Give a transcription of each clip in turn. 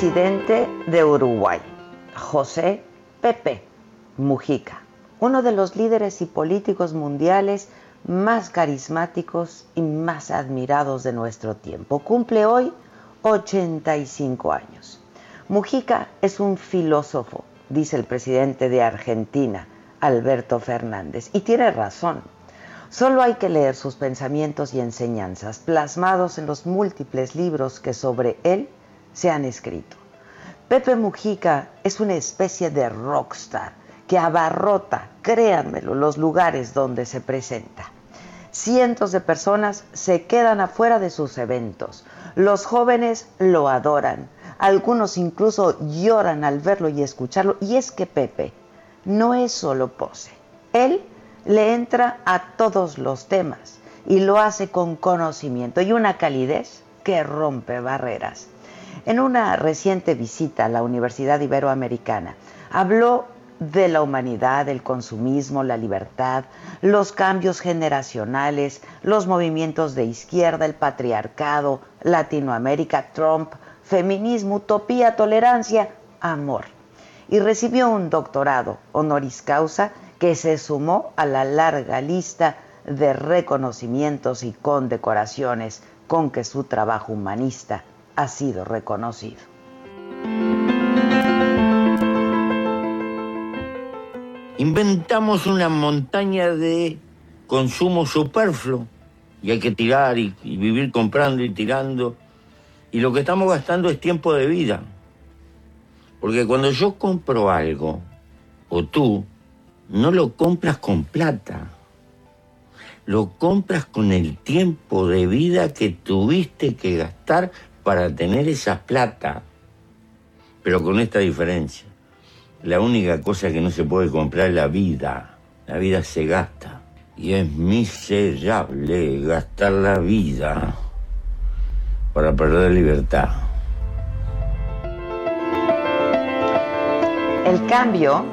Expresidente de Uruguay, José Pepe Mujica, uno de los líderes y políticos mundiales más carismáticos y más admirados de nuestro tiempo. Cumple hoy 85 años. Mujica es un filósofo, dice el presidente de Argentina, Alberto Fernández, y tiene razón. Solo hay que leer sus pensamientos y enseñanzas plasmados en los múltiples libros que sobre él se han escrito. Pepe Mujica es una especie de rockstar que abarrota, créanmelo, los lugares donde se presenta. Cientos de personas se quedan afuera de sus eventos. Los jóvenes lo adoran. Algunos incluso lloran al verlo y escucharlo. Y es que Pepe no es solo pose. Él le entra a todos los temas y lo hace con conocimiento y una calidez que rompe barreras. En una reciente visita a la Universidad Iberoamericana, habló de la humanidad, el consumismo, la libertad, los cambios generacionales, los movimientos de izquierda, el patriarcado, Latinoamérica, Trump, feminismo, utopía, tolerancia, amor. Y recibió un doctorado honoris causa que se sumó a la larga lista de reconocimientos y condecoraciones con que su trabajo humanista ha sido reconocido. Inventamos una montaña de consumo superfluo y hay que tirar y, vivir comprando y tirando. Y lo que estamos gastando es tiempo de vida. Porque cuando yo compro algo, o tú, no lo compras con plata. Lo compras con el tiempo de vida que tuviste que gastar para tener esa plata. Pero con esta diferencia. La única cosa que no se puede comprar es la vida. La vida se gasta. Y es miserable gastar la vida para perder libertad. El cambio,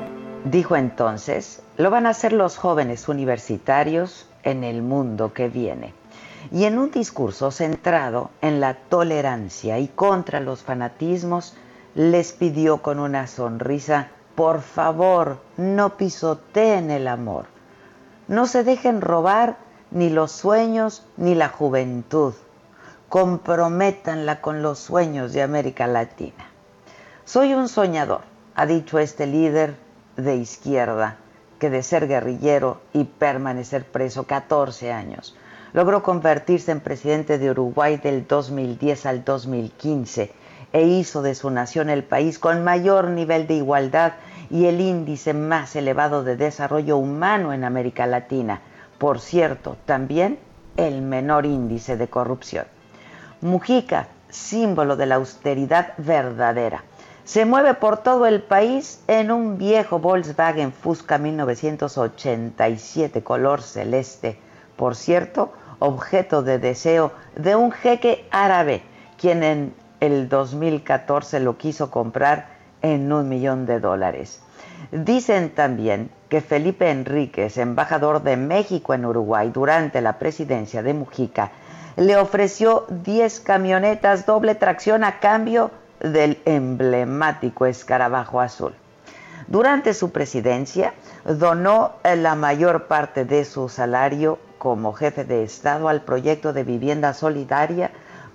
dijo entonces, lo van a hacer los jóvenes universitarios en el mundo que viene. Y en un discurso centrado en la tolerancia y contra los fanatismos, les pidió con una sonrisa, por favor, no pisoteen el amor. No se dejen robar ni los sueños ni la juventud. Comprométanla con los sueños de América Latina. Soy un soñador, ha dicho este líder de izquierda, que de ser guerrillero y permanecer preso 14 años, logró convertirse en presidente de Uruguay del 2010 al 2015 e hizo de su nación el país con mayor nivel de igualdad y el índice más elevado de desarrollo humano en América Latina. Por cierto, también el menor índice de corrupción. Mujica, símbolo de la austeridad verdadera. Se mueve por todo el país en un viejo Volkswagen Fusca 1987 color celeste. Por cierto, objeto de deseo de un jeque árabe, quien en el 2014 lo quiso comprar en un millón de dólares. Dicen también que Felipe Enríquez, embajador de México en Uruguay durante la presidencia de Mujica, le ofreció 10 camionetas doble tracción a cambio del emblemático escarabajo azul. Durante su presidencia, donó la mayor parte de su salario como jefe de Estado al proyecto de vivienda solidaria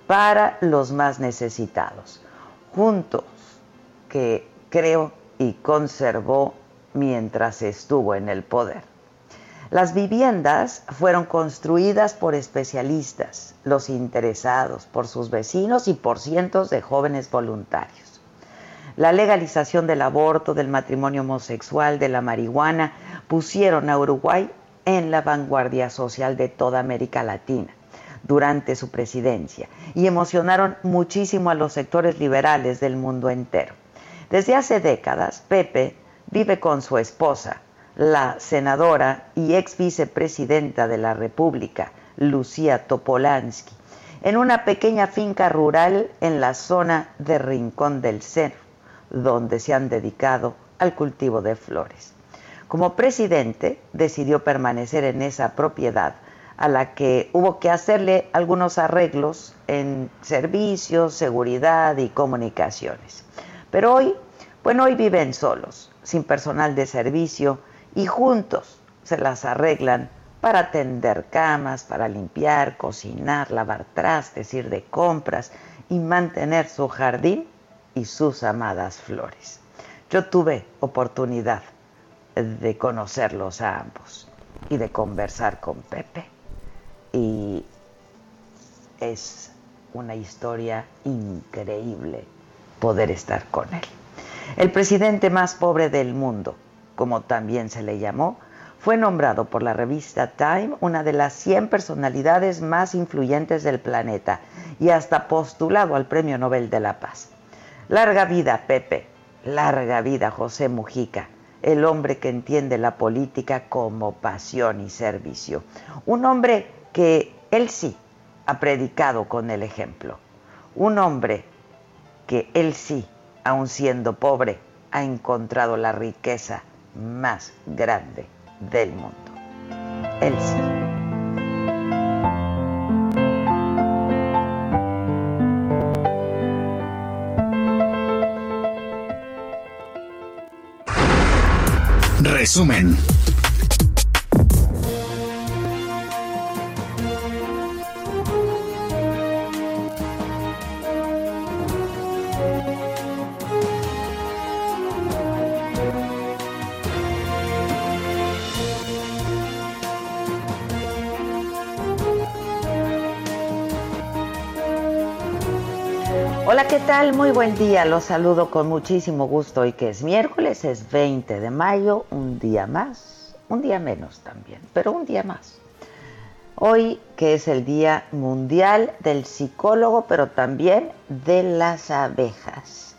para los más necesitados, juntos que creo y conservó mientras estuvo en el poder. Las viviendas fueron construidas por especialistas, los interesados, por sus vecinos y por cientos de jóvenes voluntarios. La legalización del aborto, del matrimonio homosexual, de la marihuana, pusieron a Uruguay en la vanguardia social de toda América Latina durante su presidencia y emocionaron muchísimo a los sectores liberales del mundo entero. Desde hace décadas, Pepe vive con su esposa, la senadora y ex vicepresidenta de la República, Lucía Topolansky, en una pequeña finca rural en la zona de Rincón del Cerro, donde se han dedicado al cultivo de flores. Como presidente, decidió permanecer en esa propiedad a la que hubo que hacerle algunos arreglos en servicios, seguridad y comunicaciones. Pero hoy, bueno, hoy viven solos, sin personal de servicio y juntos se las arreglan para tender camas, para limpiar, cocinar, lavar trastes, ir de compras y mantener su jardín y sus amadas flores. Yo tuve oportunidad de conocerlos a ambos y de conversar con Pepe y es una historia increíble poder estar con él. El presidente más pobre del mundo, como también se le llamó, fue nombrado por la revista Time una de las 100 personalidades más influyentes del planeta y hasta postulado al Premio Nobel de la Paz. Larga vida, Pepe, larga vida, José Mujica, el hombre que entiende la política como pasión y servicio. Un hombre que él sí ha predicado con el ejemplo. Un hombre que él sí, aun siendo pobre, ha encontrado la riqueza más grande del mundo. Él sí. Resumen. Tal? Muy buen día. Los saludo con muchísimo gusto hoy que es miércoles, es 20 de mayo, un día más, un día menos también, pero un día más. Hoy que es el Día Mundial del Psicólogo, pero también de las abejas.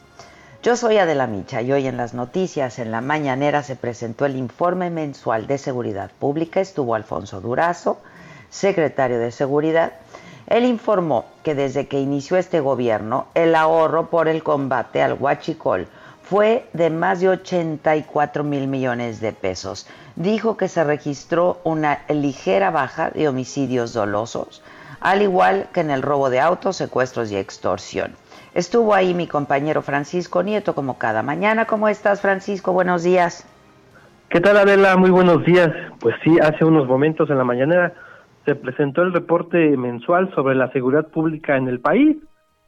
Yo soy Adela Micha y hoy en las noticias, en la mañanera, se presentó el informe mensual de seguridad pública. Estuvo Alfonso Durazo, secretario de Seguridad, él informó que desde que inició este gobierno, el ahorro por el combate al huachicol fue de más de 84 mil millones de pesos. Dijo que se registró una ligera baja de homicidios dolosos, al igual que en el robo de autos, secuestros y extorsión. Estuvo ahí mi compañero Francisco Nieto como cada mañana. ¿Cómo estás, Francisco? Buenos días. ¿Qué tal, Adela? Muy buenos días. Pues sí, hace unos momentos en la mañanera se presentó el reporte mensual sobre la seguridad pública en el país,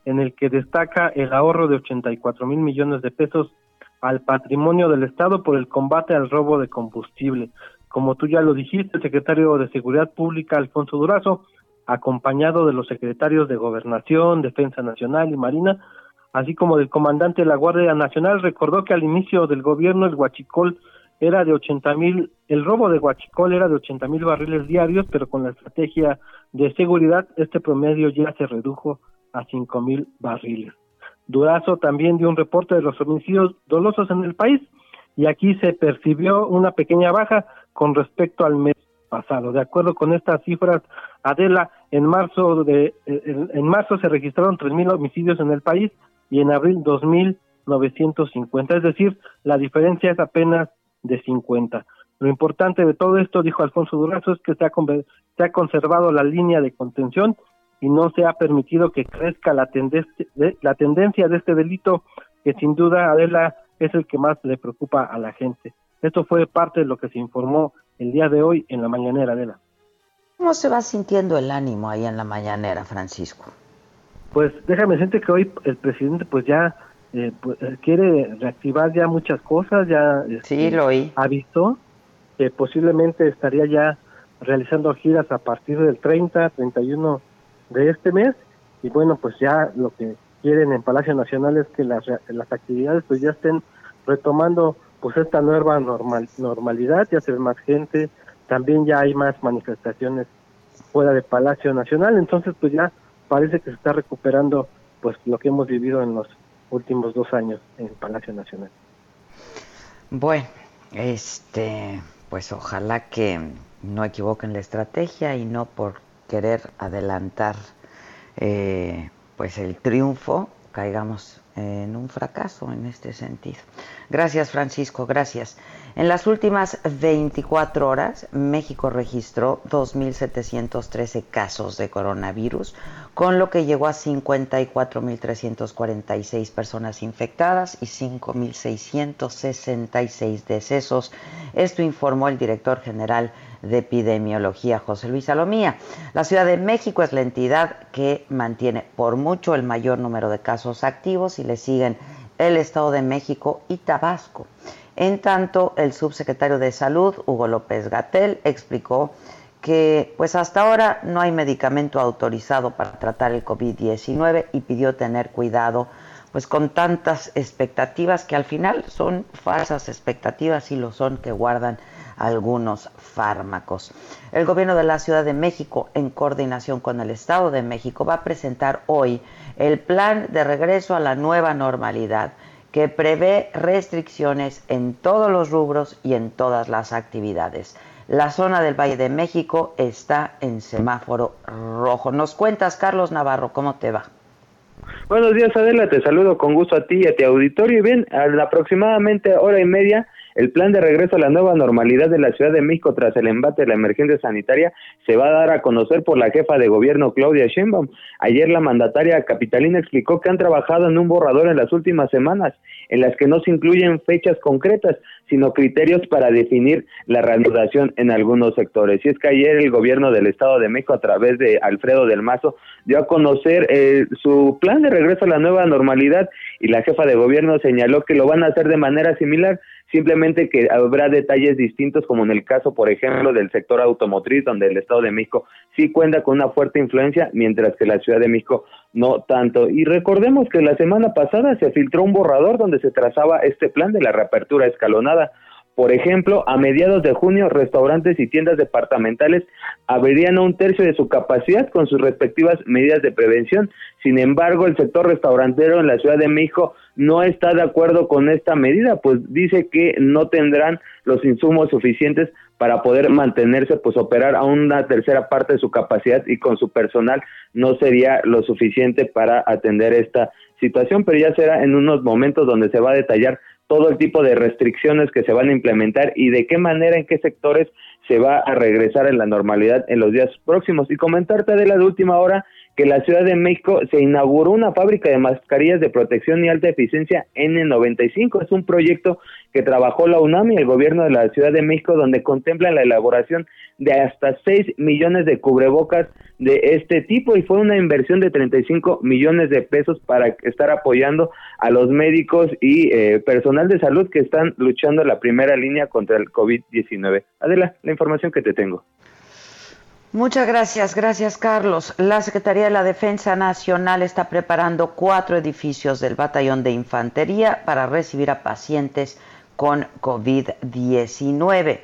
en el que destaca el ahorro de 84 mil millones de pesos al patrimonio del Estado por el combate al robo de combustible. Como tú ya lo dijiste, el secretario de Seguridad Pública, Alfonso Durazo, acompañado de los secretarios de Gobernación, Defensa Nacional y Marina, así como del comandante de la Guardia Nacional, recordó que al inicio del gobierno el Huachicol era de 80 mil, el robo de Huachicol era de 80 mil barriles diarios, pero con la estrategia de seguridad este promedio ya se redujo a 5 mil barriles. Durazo también dio un reporte de los homicidios dolosos en el país y aquí se percibió una pequeña baja con respecto al mes pasado. De acuerdo con estas cifras, Adela, en marzo de en, marzo se registraron 3.000 homicidios en el país y en abril 2.950, es decir, la diferencia es apenas de 50. Lo importante de todo esto, dijo Alfonso Durazo, es que se ha, se ha conservado la línea de contención y no se ha permitido que crezca la, tendencia de, la tendencia de este delito que sin duda Adela es el que más le preocupa a la gente. Esto fue parte de lo que se informó el día de hoy en la mañanera Adela. ¿Cómo se va sintiendo el ánimo ahí en la mañanera, Francisco? Pues déjame decirte que hoy el presidente pues ya eh, pues, eh, quiere reactivar ya muchas cosas, ya sí, este, lo oí. avisó que posiblemente estaría ya realizando giras a partir del 30, 31 de este mes y bueno, pues ya lo que quieren en Palacio Nacional es que las, las actividades pues ya estén retomando pues esta nueva normal, normalidad, ya se ve más gente, también ya hay más manifestaciones fuera de Palacio Nacional, entonces pues ya parece que se está recuperando pues lo que hemos vivido en los últimos dos años en Palacio Nacional. Bueno, este, pues ojalá que no equivoquen la estrategia y no por querer adelantar eh, pues el triunfo caigamos en un fracaso en este sentido. Gracias Francisco, gracias. En las últimas 24 horas, México registró 2.713 casos de coronavirus, con lo que llegó a 54.346 personas infectadas y 5.666 decesos. Esto informó el director general de epidemiología, José Luis Salomía. La Ciudad de México es la entidad que mantiene por mucho el mayor número de casos activos y le siguen el Estado de México y Tabasco. En tanto, el subsecretario de Salud, Hugo López Gatel, explicó que pues hasta ahora no hay medicamento autorizado para tratar el COVID-19 y pidió tener cuidado pues con tantas expectativas que al final son falsas expectativas y lo son que guardan algunos fármacos. El gobierno de la Ciudad de México, en coordinación con el Estado de México, va a presentar hoy el plan de regreso a la nueva normalidad que prevé restricciones en todos los rubros y en todas las actividades. La zona del Valle de México está en semáforo rojo. Nos cuentas, Carlos Navarro, ¿cómo te va? Buenos días, Adela. Te saludo con gusto a ti y a tu auditorio. Y bien, a aproximadamente hora y media el plan de regreso a la nueva normalidad de la Ciudad de México tras el embate de la emergencia sanitaria se va a dar a conocer por la jefa de gobierno Claudia Sheinbaum. Ayer la mandataria capitalina explicó que han trabajado en un borrador en las últimas semanas en las que no se incluyen fechas concretas, sino criterios para definir la reanudación en algunos sectores. Y es que ayer el gobierno del Estado de México, a través de Alfredo del Mazo, dio a conocer eh, su plan de regreso a la nueva normalidad y la jefa de gobierno señaló que lo van a hacer de manera similar simplemente que habrá detalles distintos como en el caso, por ejemplo, del sector automotriz, donde el Estado de México sí cuenta con una fuerte influencia, mientras que la Ciudad de México no tanto. Y recordemos que la semana pasada se filtró un borrador donde se trazaba este plan de la reapertura escalonada. Por ejemplo, a mediados de junio, restaurantes y tiendas departamentales abrirían a un tercio de su capacidad con sus respectivas medidas de prevención. Sin embargo, el sector restaurantero en la Ciudad de México no está de acuerdo con esta medida, pues dice que no tendrán los insumos suficientes para poder mantenerse, pues operar a una tercera parte de su capacidad y con su personal no sería lo suficiente para atender esta situación, pero ya será en unos momentos donde se va a detallar todo el tipo de restricciones que se van a implementar y de qué manera, en qué sectores se va a regresar en la normalidad en los días próximos. Y comentarte de la última hora que la Ciudad de México se inauguró una fábrica de mascarillas de protección y alta eficiencia N95. Es un proyecto que trabajó la UNAM y el gobierno de la Ciudad de México, donde contempla la elaboración de hasta 6 millones de cubrebocas de este tipo y fue una inversión de 35 millones de pesos para estar apoyando a los médicos y eh, personal de salud que están luchando en la primera línea contra el COVID-19. Adela, la información que te tengo. Muchas gracias, gracias Carlos. La Secretaría de la Defensa Nacional está preparando cuatro edificios del Batallón de Infantería para recibir a pacientes con COVID-19.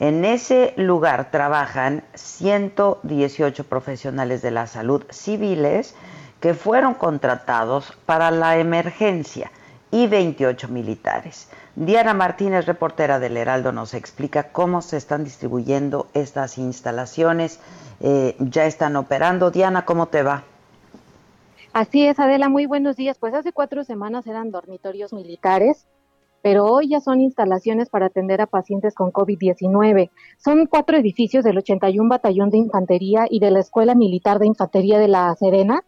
En ese lugar trabajan 118 profesionales de la salud civiles que fueron contratados para la emergencia y 28 militares. Diana Martínez, reportera del Heraldo, nos explica cómo se están distribuyendo estas instalaciones. Eh, ya están operando. Diana, ¿cómo te va? Así es, Adela, muy buenos días. Pues hace cuatro semanas eran dormitorios militares pero hoy ya son instalaciones para atender a pacientes con COVID-19. Son cuatro edificios del 81 Batallón de Infantería y de la Escuela Militar de Infantería de La Serena.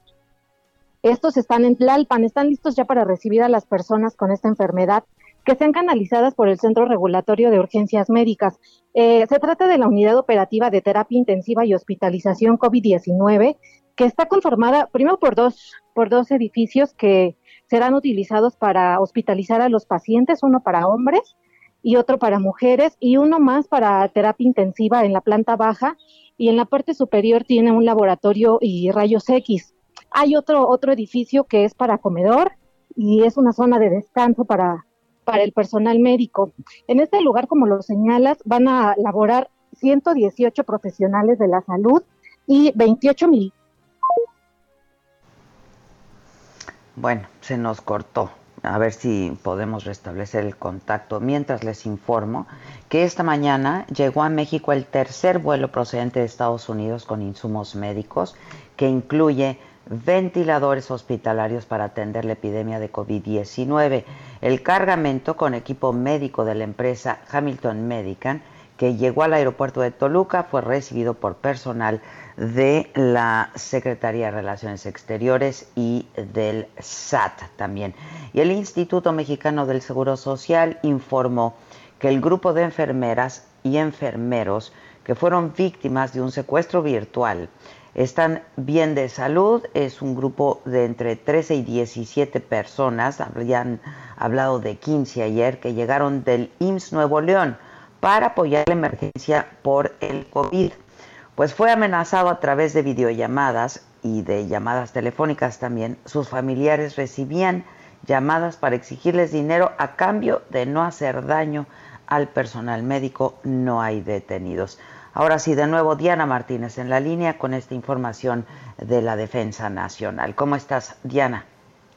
Estos están en Tlalpan, están listos ya para recibir a las personas con esta enfermedad que sean canalizadas por el Centro Regulatorio de Urgencias Médicas. Eh, se trata de la unidad operativa de terapia intensiva y hospitalización COVID-19, que está conformada primero por dos, por dos edificios que serán utilizados para hospitalizar a los pacientes, uno para hombres y otro para mujeres y uno más para terapia intensiva en la planta baja y en la parte superior tiene un laboratorio y rayos X. Hay otro otro edificio que es para comedor y es una zona de descanso para para el personal médico. En este lugar, como lo señalas, van a laborar 118 profesionales de la salud y 28 mil Bueno, se nos cortó. A ver si podemos restablecer el contacto. Mientras les informo que esta mañana llegó a México el tercer vuelo procedente de Estados Unidos con insumos médicos que incluye ventiladores hospitalarios para atender la epidemia de COVID-19. El cargamento con equipo médico de la empresa Hamilton Medican que llegó al aeropuerto de Toluca fue recibido por personal de la Secretaría de Relaciones Exteriores y del SAT también. Y el Instituto Mexicano del Seguro Social informó que el grupo de enfermeras y enfermeros que fueron víctimas de un secuestro virtual están bien de salud. Es un grupo de entre 13 y 17 personas, habían hablado de 15 ayer, que llegaron del IMSS Nuevo León para apoyar la emergencia por el COVID pues fue amenazado a través de videollamadas y de llamadas telefónicas también. Sus familiares recibían llamadas para exigirles dinero a cambio de no hacer daño al personal médico. No hay detenidos. Ahora sí, de nuevo, Diana Martínez en la línea con esta información de la Defensa Nacional. ¿Cómo estás, Diana?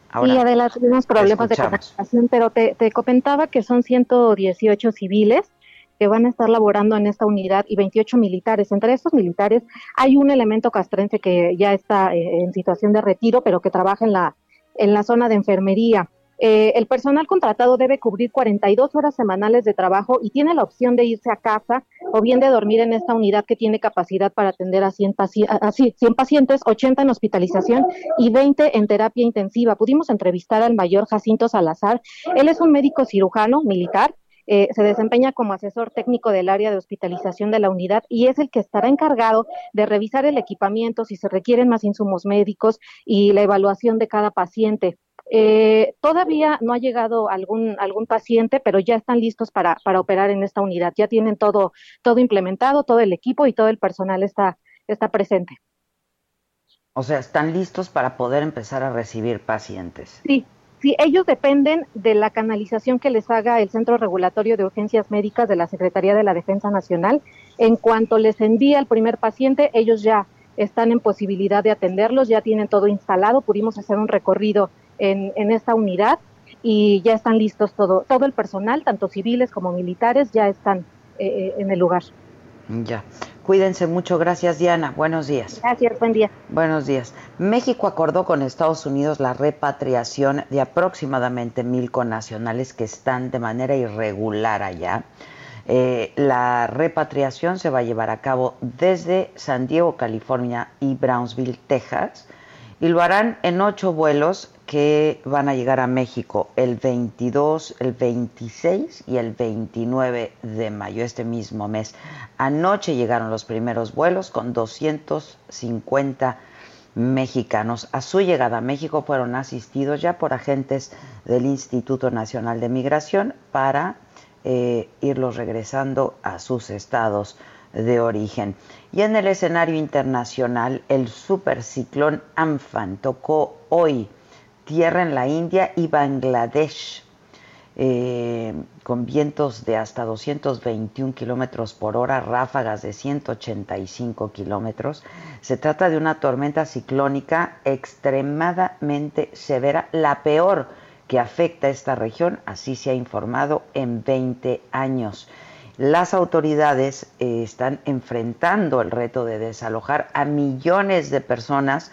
Ahora, sí, adelante, tenemos problemas de comunicación, pero te, te comentaba que son 118 civiles que van a estar laborando en esta unidad y 28 militares. Entre estos militares hay un elemento castrense que ya está eh, en situación de retiro, pero que trabaja en la, en la zona de enfermería. Eh, el personal contratado debe cubrir 42 horas semanales de trabajo y tiene la opción de irse a casa o bien de dormir en esta unidad que tiene capacidad para atender a 100, 100 pacientes, 80 en hospitalización y 20 en terapia intensiva. Pudimos entrevistar al mayor Jacinto Salazar. Él es un médico cirujano militar eh, se desempeña como asesor técnico del área de hospitalización de la unidad y es el que estará encargado de revisar el equipamiento, si se requieren más insumos médicos y la evaluación de cada paciente. Eh, todavía no ha llegado algún, algún paciente, pero ya están listos para, para operar en esta unidad. Ya tienen todo, todo implementado, todo el equipo y todo el personal está, está presente. O sea, están listos para poder empezar a recibir pacientes. Sí, Sí, ellos dependen de la canalización que les haga el Centro Regulatorio de Urgencias Médicas de la Secretaría de la Defensa Nacional. En cuanto les envía el primer paciente, ellos ya están en posibilidad de atenderlos, ya tienen todo instalado, pudimos hacer un recorrido en, en esta unidad y ya están listos todo, todo el personal, tanto civiles como militares, ya están eh, eh, en el lugar. Ya. Cuídense mucho. Gracias, Diana. Buenos días. Gracias, buen día. Buenos días. México acordó con Estados Unidos la repatriación de aproximadamente mil connacionales que están de manera irregular allá. Eh, la repatriación se va a llevar a cabo desde San Diego, California y Brownsville, Texas, y lo harán en ocho vuelos que van a llegar a México el 22, el 26 y el 29 de mayo, este mismo mes. Anoche llegaron los primeros vuelos con 250 mexicanos. A su llegada a México fueron asistidos ya por agentes del Instituto Nacional de Migración para eh, irlos regresando a sus estados de origen. Y en el escenario internacional, el superciclón Amphan tocó hoy tierra en la India y Bangladesh, eh, con vientos de hasta 221 kilómetros por hora, ráfagas de 185 kilómetros. Se trata de una tormenta ciclónica extremadamente severa, la peor que afecta a esta región, así se ha informado en 20 años. Las autoridades eh, están enfrentando el reto de desalojar a millones de personas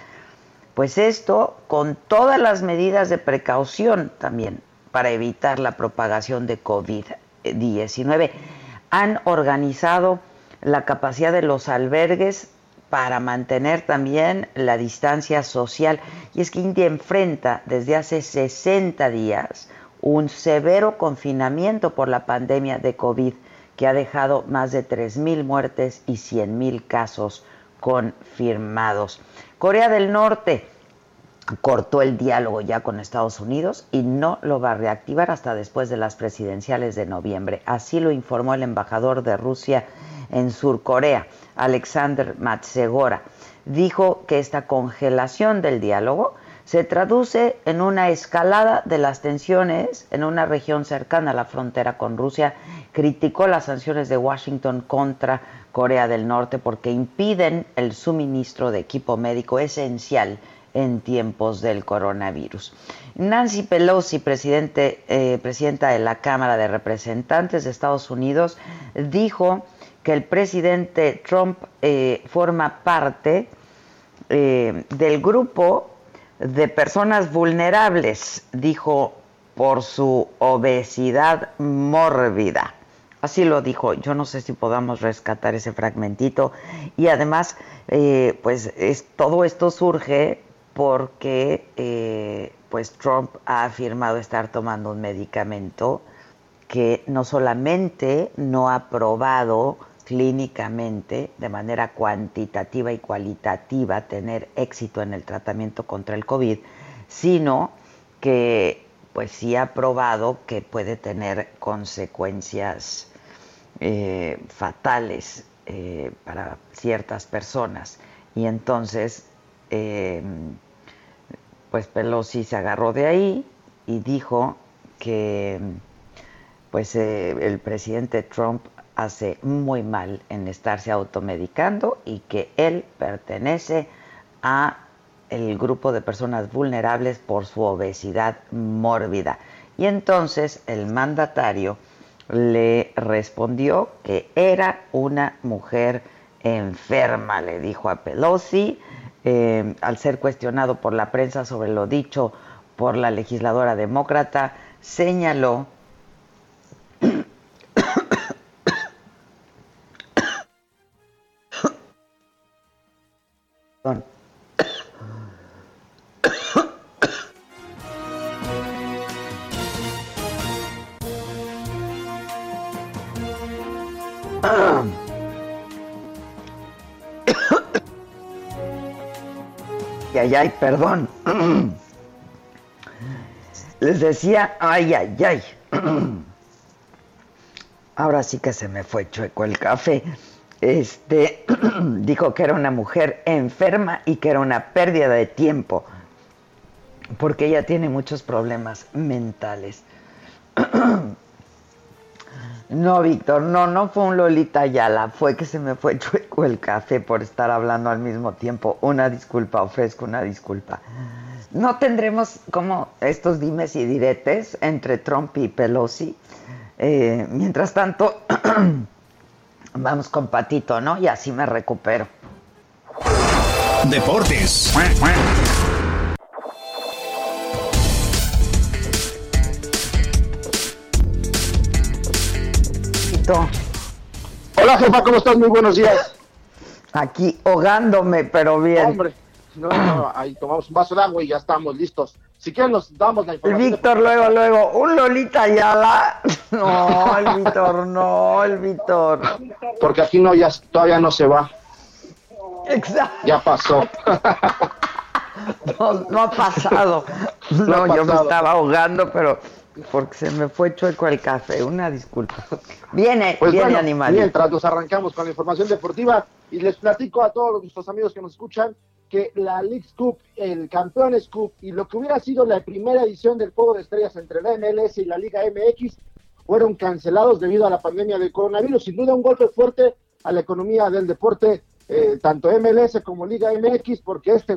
pues esto con todas las medidas de precaución también para evitar la propagación de COVID-19. Han organizado la capacidad de los albergues para mantener también la distancia social. Y es que India enfrenta desde hace 60 días un severo confinamiento por la pandemia de COVID que ha dejado más de 3.000 muertes y 100.000 casos confirmados. Corea del Norte cortó el diálogo ya con Estados Unidos y no lo va a reactivar hasta después de las presidenciales de noviembre. Así lo informó el embajador de Rusia en Sur Corea, Alexander Matsegora. Dijo que esta congelación del diálogo se traduce en una escalada de las tensiones en una región cercana a la frontera con Rusia. Criticó las sanciones de Washington contra Corea del Norte porque impiden el suministro de equipo médico esencial en tiempos del coronavirus. Nancy Pelosi, presidente, eh, presidenta de la Cámara de Representantes de Estados Unidos, dijo que el presidente Trump eh, forma parte eh, del grupo de personas vulnerables, dijo, por su obesidad mórbida. Así lo dijo. Yo no sé si podamos rescatar ese fragmentito. Y además, eh, pues es, todo esto surge porque eh, pues Trump ha afirmado estar tomando un medicamento que no solamente no ha probado clínicamente, de manera cuantitativa y cualitativa, tener éxito en el tratamiento contra el COVID, sino que pues sí ha probado que puede tener consecuencias eh, fatales eh, para ciertas personas. Y entonces, eh, pues Pelosi se agarró de ahí y dijo que pues el presidente Trump hace muy mal en estarse automedicando y que él pertenece a el grupo de personas vulnerables por su obesidad mórbida. Y entonces el mandatario le respondió que era una mujer enferma, le dijo a Pelosi, eh, al ser cuestionado por la prensa sobre lo dicho por la legisladora demócrata, señaló ay, perdón. Les decía, ay, ay, ay. Ahora sí que se me fue chueco el café. Este dijo que era una mujer enferma y que era una pérdida de tiempo porque ella tiene muchos problemas mentales. No, Víctor, no, no fue un Lolita Ayala, fue que se me fue chueco el café por estar hablando al mismo tiempo. Una disculpa, ofrezco una disculpa. No tendremos como estos dimes y diretes entre Trump y Pelosi. Eh, mientras tanto, vamos con Patito, ¿no? Y así me recupero. Deportes. Hola, jefa, ¿cómo estás? Muy buenos días. Aquí ahogándome, pero bien. Hombre, no, no, ahí tomamos un vaso de agua y ya estamos listos. Si quieren nos damos la información. Víctor, luego, luego, un Lolita Ayala. No, el Víctor, no, el Víctor. Porque aquí no, ya todavía no se va. Exacto. Ya pasó. No, no ha pasado. No, yo me estaba ahogando, pero porque se me fue chueco el café, una disculpa. Viene, pues viene animal. Mientras nos arrancamos con la información deportiva y les platico a todos nuestros amigos que nos escuchan que la League Cup, el Campeones Cup y lo que hubiera sido la primera edición del Juego de Estrellas entre la MLS y la Liga MX fueron cancelados debido a la pandemia del coronavirus. Sin duda un golpe fuerte a la economía del deporte, eh, tanto MLS como Liga MX, porque este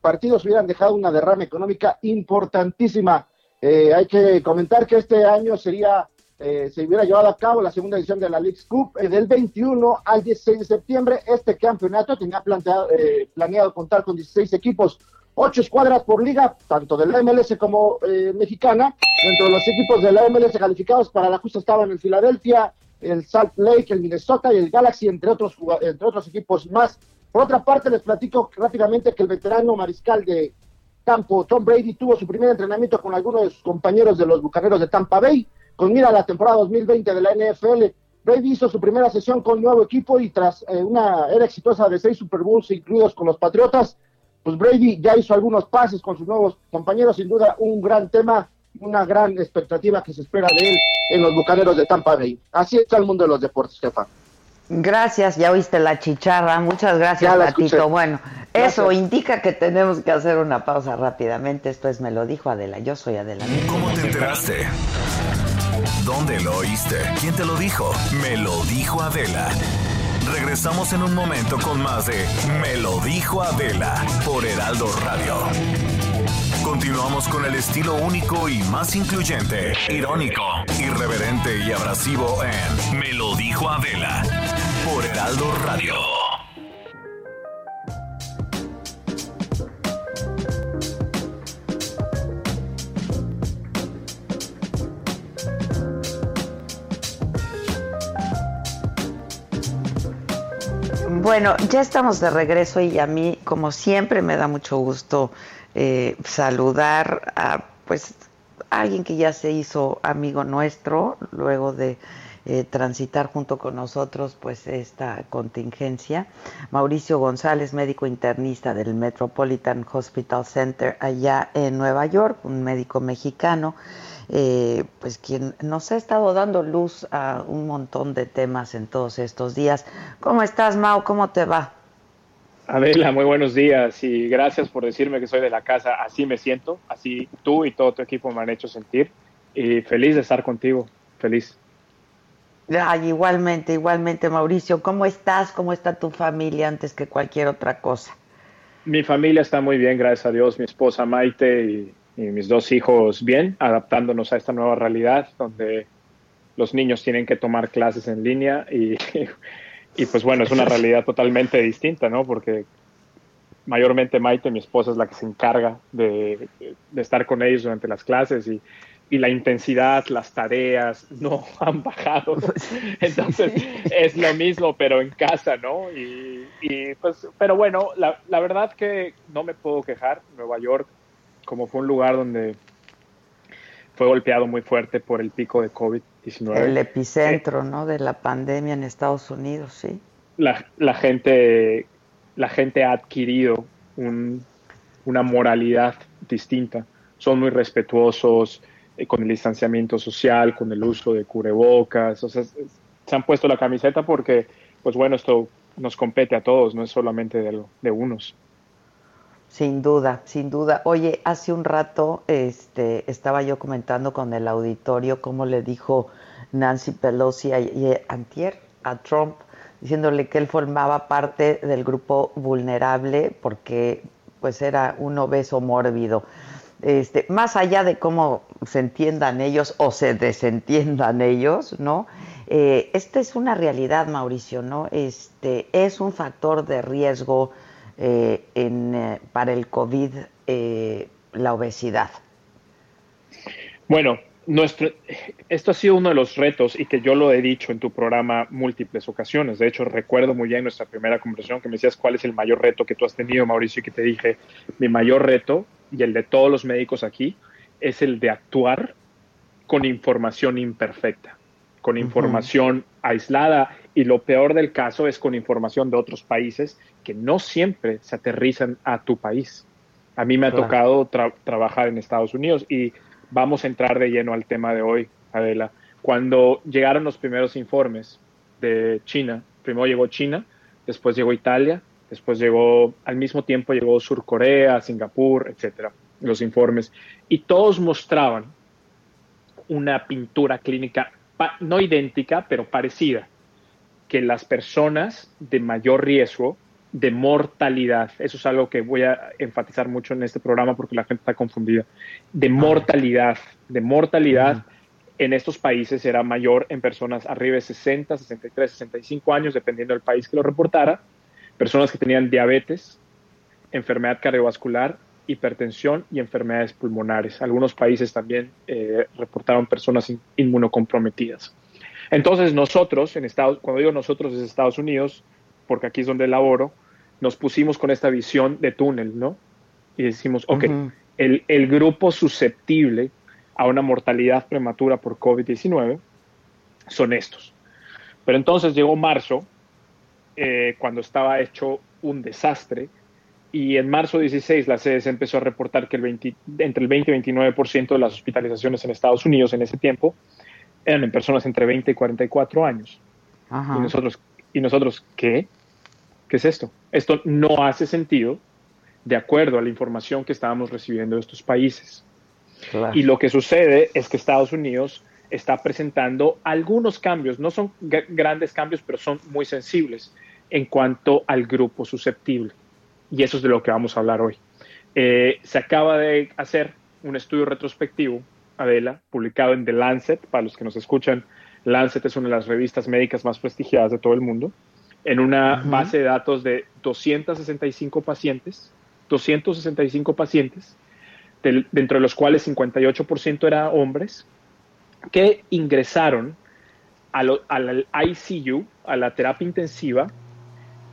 partidos hubieran dejado una derrama económica importantísima eh, hay que comentar que este año sería, eh, se hubiera llevado a cabo la segunda edición de la League Cup eh, del 21 al 16 de septiembre. Este campeonato tenía planteado, planeado contar con 16 equipos, ocho escuadras por liga, tanto de la MLS como eh, mexicana. Dentro de los equipos de la MLS calificados para la justa estaban el Filadelfia, el Salt Lake, el Minnesota y el Galaxy, entre otros, entre otros equipos más. Por otra parte, les platico rápidamente que el veterano mariscal de campo, Tom Brady, tuvo su primer entrenamiento con algunos de sus compañeros de los Bucaneros de Tampa Bay, con mira a la temporada 2020 de la NFL. Brady hizo su primera sesión con nuevo equipo y tras eh, una era exitosa de seis Super Bowls incluidos con los Patriotas, pues Brady ya hizo algunos pases con sus nuevos compañeros, sin duda un gran tema, una gran expectativa que se espera de él en los Bucaneros de Tampa Bay. Así está el mundo de los deportes, Stefan. Gracias, ya oíste la chicharra. Muchas gracias, Patito. Bueno, eso indica que tenemos que hacer una pausa rápidamente. Esto es Me lo dijo Adela. Yo soy Adela. ¿Cómo te enteraste? ¿Dónde lo oíste? ¿Quién te lo dijo? Me lo dijo Adela. Regresamos en un momento con más de Me lo dijo Adela por Heraldo Radio. Continuamos con el estilo único y más incluyente, irónico, irreverente y abrasivo en Me lo dijo Adela por Heraldo Radio. Bueno, ya estamos de regreso y a mí, como siempre, me da mucho gusto eh, saludar a pues alguien que ya se hizo amigo nuestro luego de eh, transitar junto con nosotros pues esta contingencia. Mauricio González, médico internista del Metropolitan Hospital Center allá en Nueva York, un médico mexicano, eh, pues quien nos ha estado dando luz a un montón de temas en todos estos días. ¿Cómo estás, Mau? ¿Cómo te va? Adela, muy buenos días y gracias por decirme que soy de la casa. Así me siento, así tú y todo tu equipo me han hecho sentir y feliz de estar contigo, feliz. Ay, igualmente, igualmente, Mauricio. ¿Cómo estás? ¿Cómo está tu familia antes que cualquier otra cosa? Mi familia está muy bien, gracias a Dios. Mi esposa Maite y, y mis dos hijos bien, adaptándonos a esta nueva realidad donde los niños tienen que tomar clases en línea y Y pues bueno, es una realidad totalmente distinta, ¿no? Porque mayormente Maite, mi esposa, es la que se encarga de, estar con ellos durante las clases y, y, la intensidad, las tareas no han bajado. Entonces es lo mismo, pero en casa, ¿no? Y, y pues, pero bueno, la, la, verdad que no me puedo quejar. Nueva York, como fue un lugar donde fue golpeado muy fuerte por el pico de COVID-19. El epicentro, ¿no? De la pandemia en Estados Unidos, sí. La, la gente, la gente ha adquirido un, una moralidad distinta. Son muy respetuosos eh, con el distanciamiento social, con el uso de cubrebocas. O sea, se han puesto la camiseta porque, pues bueno, esto nos compete a todos, no es solamente de, de unos. Sin duda, sin duda. Oye, hace un rato este, estaba yo comentando con el auditorio cómo le dijo Nancy Pelosi a, Antier a Trump, diciéndole que él formaba parte del grupo vulnerable porque pues era un obeso mórbido. Este, más allá de cómo se entiendan ellos o se desentiendan ellos, ¿no? Eh, esta es una realidad, Mauricio, ¿no? Este, es un factor de riesgo eh, en, eh, para el COVID eh, la obesidad? Bueno, nuestro, esto ha sido uno de los retos y que yo lo he dicho en tu programa múltiples ocasiones. De hecho, recuerdo muy bien nuestra primera conversación que me decías cuál es el mayor reto que tú has tenido, Mauricio, y que te dije, mi mayor reto y el de todos los médicos aquí es el de actuar con información imperfecta, con información aislada y lo peor del caso es con información de otros países que no siempre se aterrizan a tu país. A mí me ha tocado trabajar en Estados Unidos y vamos a entrar de lleno al tema de hoy, Adela. Cuando llegaron los primeros informes de China, primero llegó China, después llegó Italia, después llegó, al mismo tiempo llegó Sur Corea, Singapur, etcétera, los informes, y todos mostraban una pintura clínica no idéntica, pero parecida, que las personas de mayor riesgo de mortalidad, eso es algo que voy a enfatizar mucho en este programa porque la gente está confundida, de mortalidad, de mortalidad en estos países era mayor en personas arriba de 60, 63, 65 años, dependiendo del país que lo reportara, personas que tenían diabetes, enfermedad cardiovascular hipertensión y enfermedades pulmonares. Algunos países también eh, reportaron personas inmunocomprometidas. Entonces nosotros, en Estados, cuando digo nosotros es Estados Unidos, porque aquí es donde laboro, nos pusimos con esta visión de túnel, ¿no? Y decimos, ok, el, el, grupo susceptible a una mortalidad prematura por COVID-19 son estos. Pero entonces llegó marzo, eh, cuando estaba hecho un desastre, y en marzo 16 la CDC empezó a reportar que el entre el 20 y 29% de las hospitalizaciones en Estados Unidos en ese tiempo eran en personas entre 20 y 44 años. Y nosotros, ¿y nosotros qué? ¿Qué es esto? Esto no hace sentido de acuerdo a la información que estábamos recibiendo de estos países. Y lo que sucede es que Estados Unidos está presentando algunos cambios, no son grandes cambios, pero son muy sensibles en cuanto al grupo susceptible. Y eso es de lo que vamos a hablar hoy. Eh, se acaba de hacer un estudio retrospectivo, Adela, publicado en The Lancet, para los que nos escuchan, Lancet es una de las revistas médicas más prestigiadas de todo el mundo, en una base de datos de 265 pacientes, 265 pacientes, dentro de los cuales 58% eran hombres, que ingresaron al ICU, a la terapia intensiva,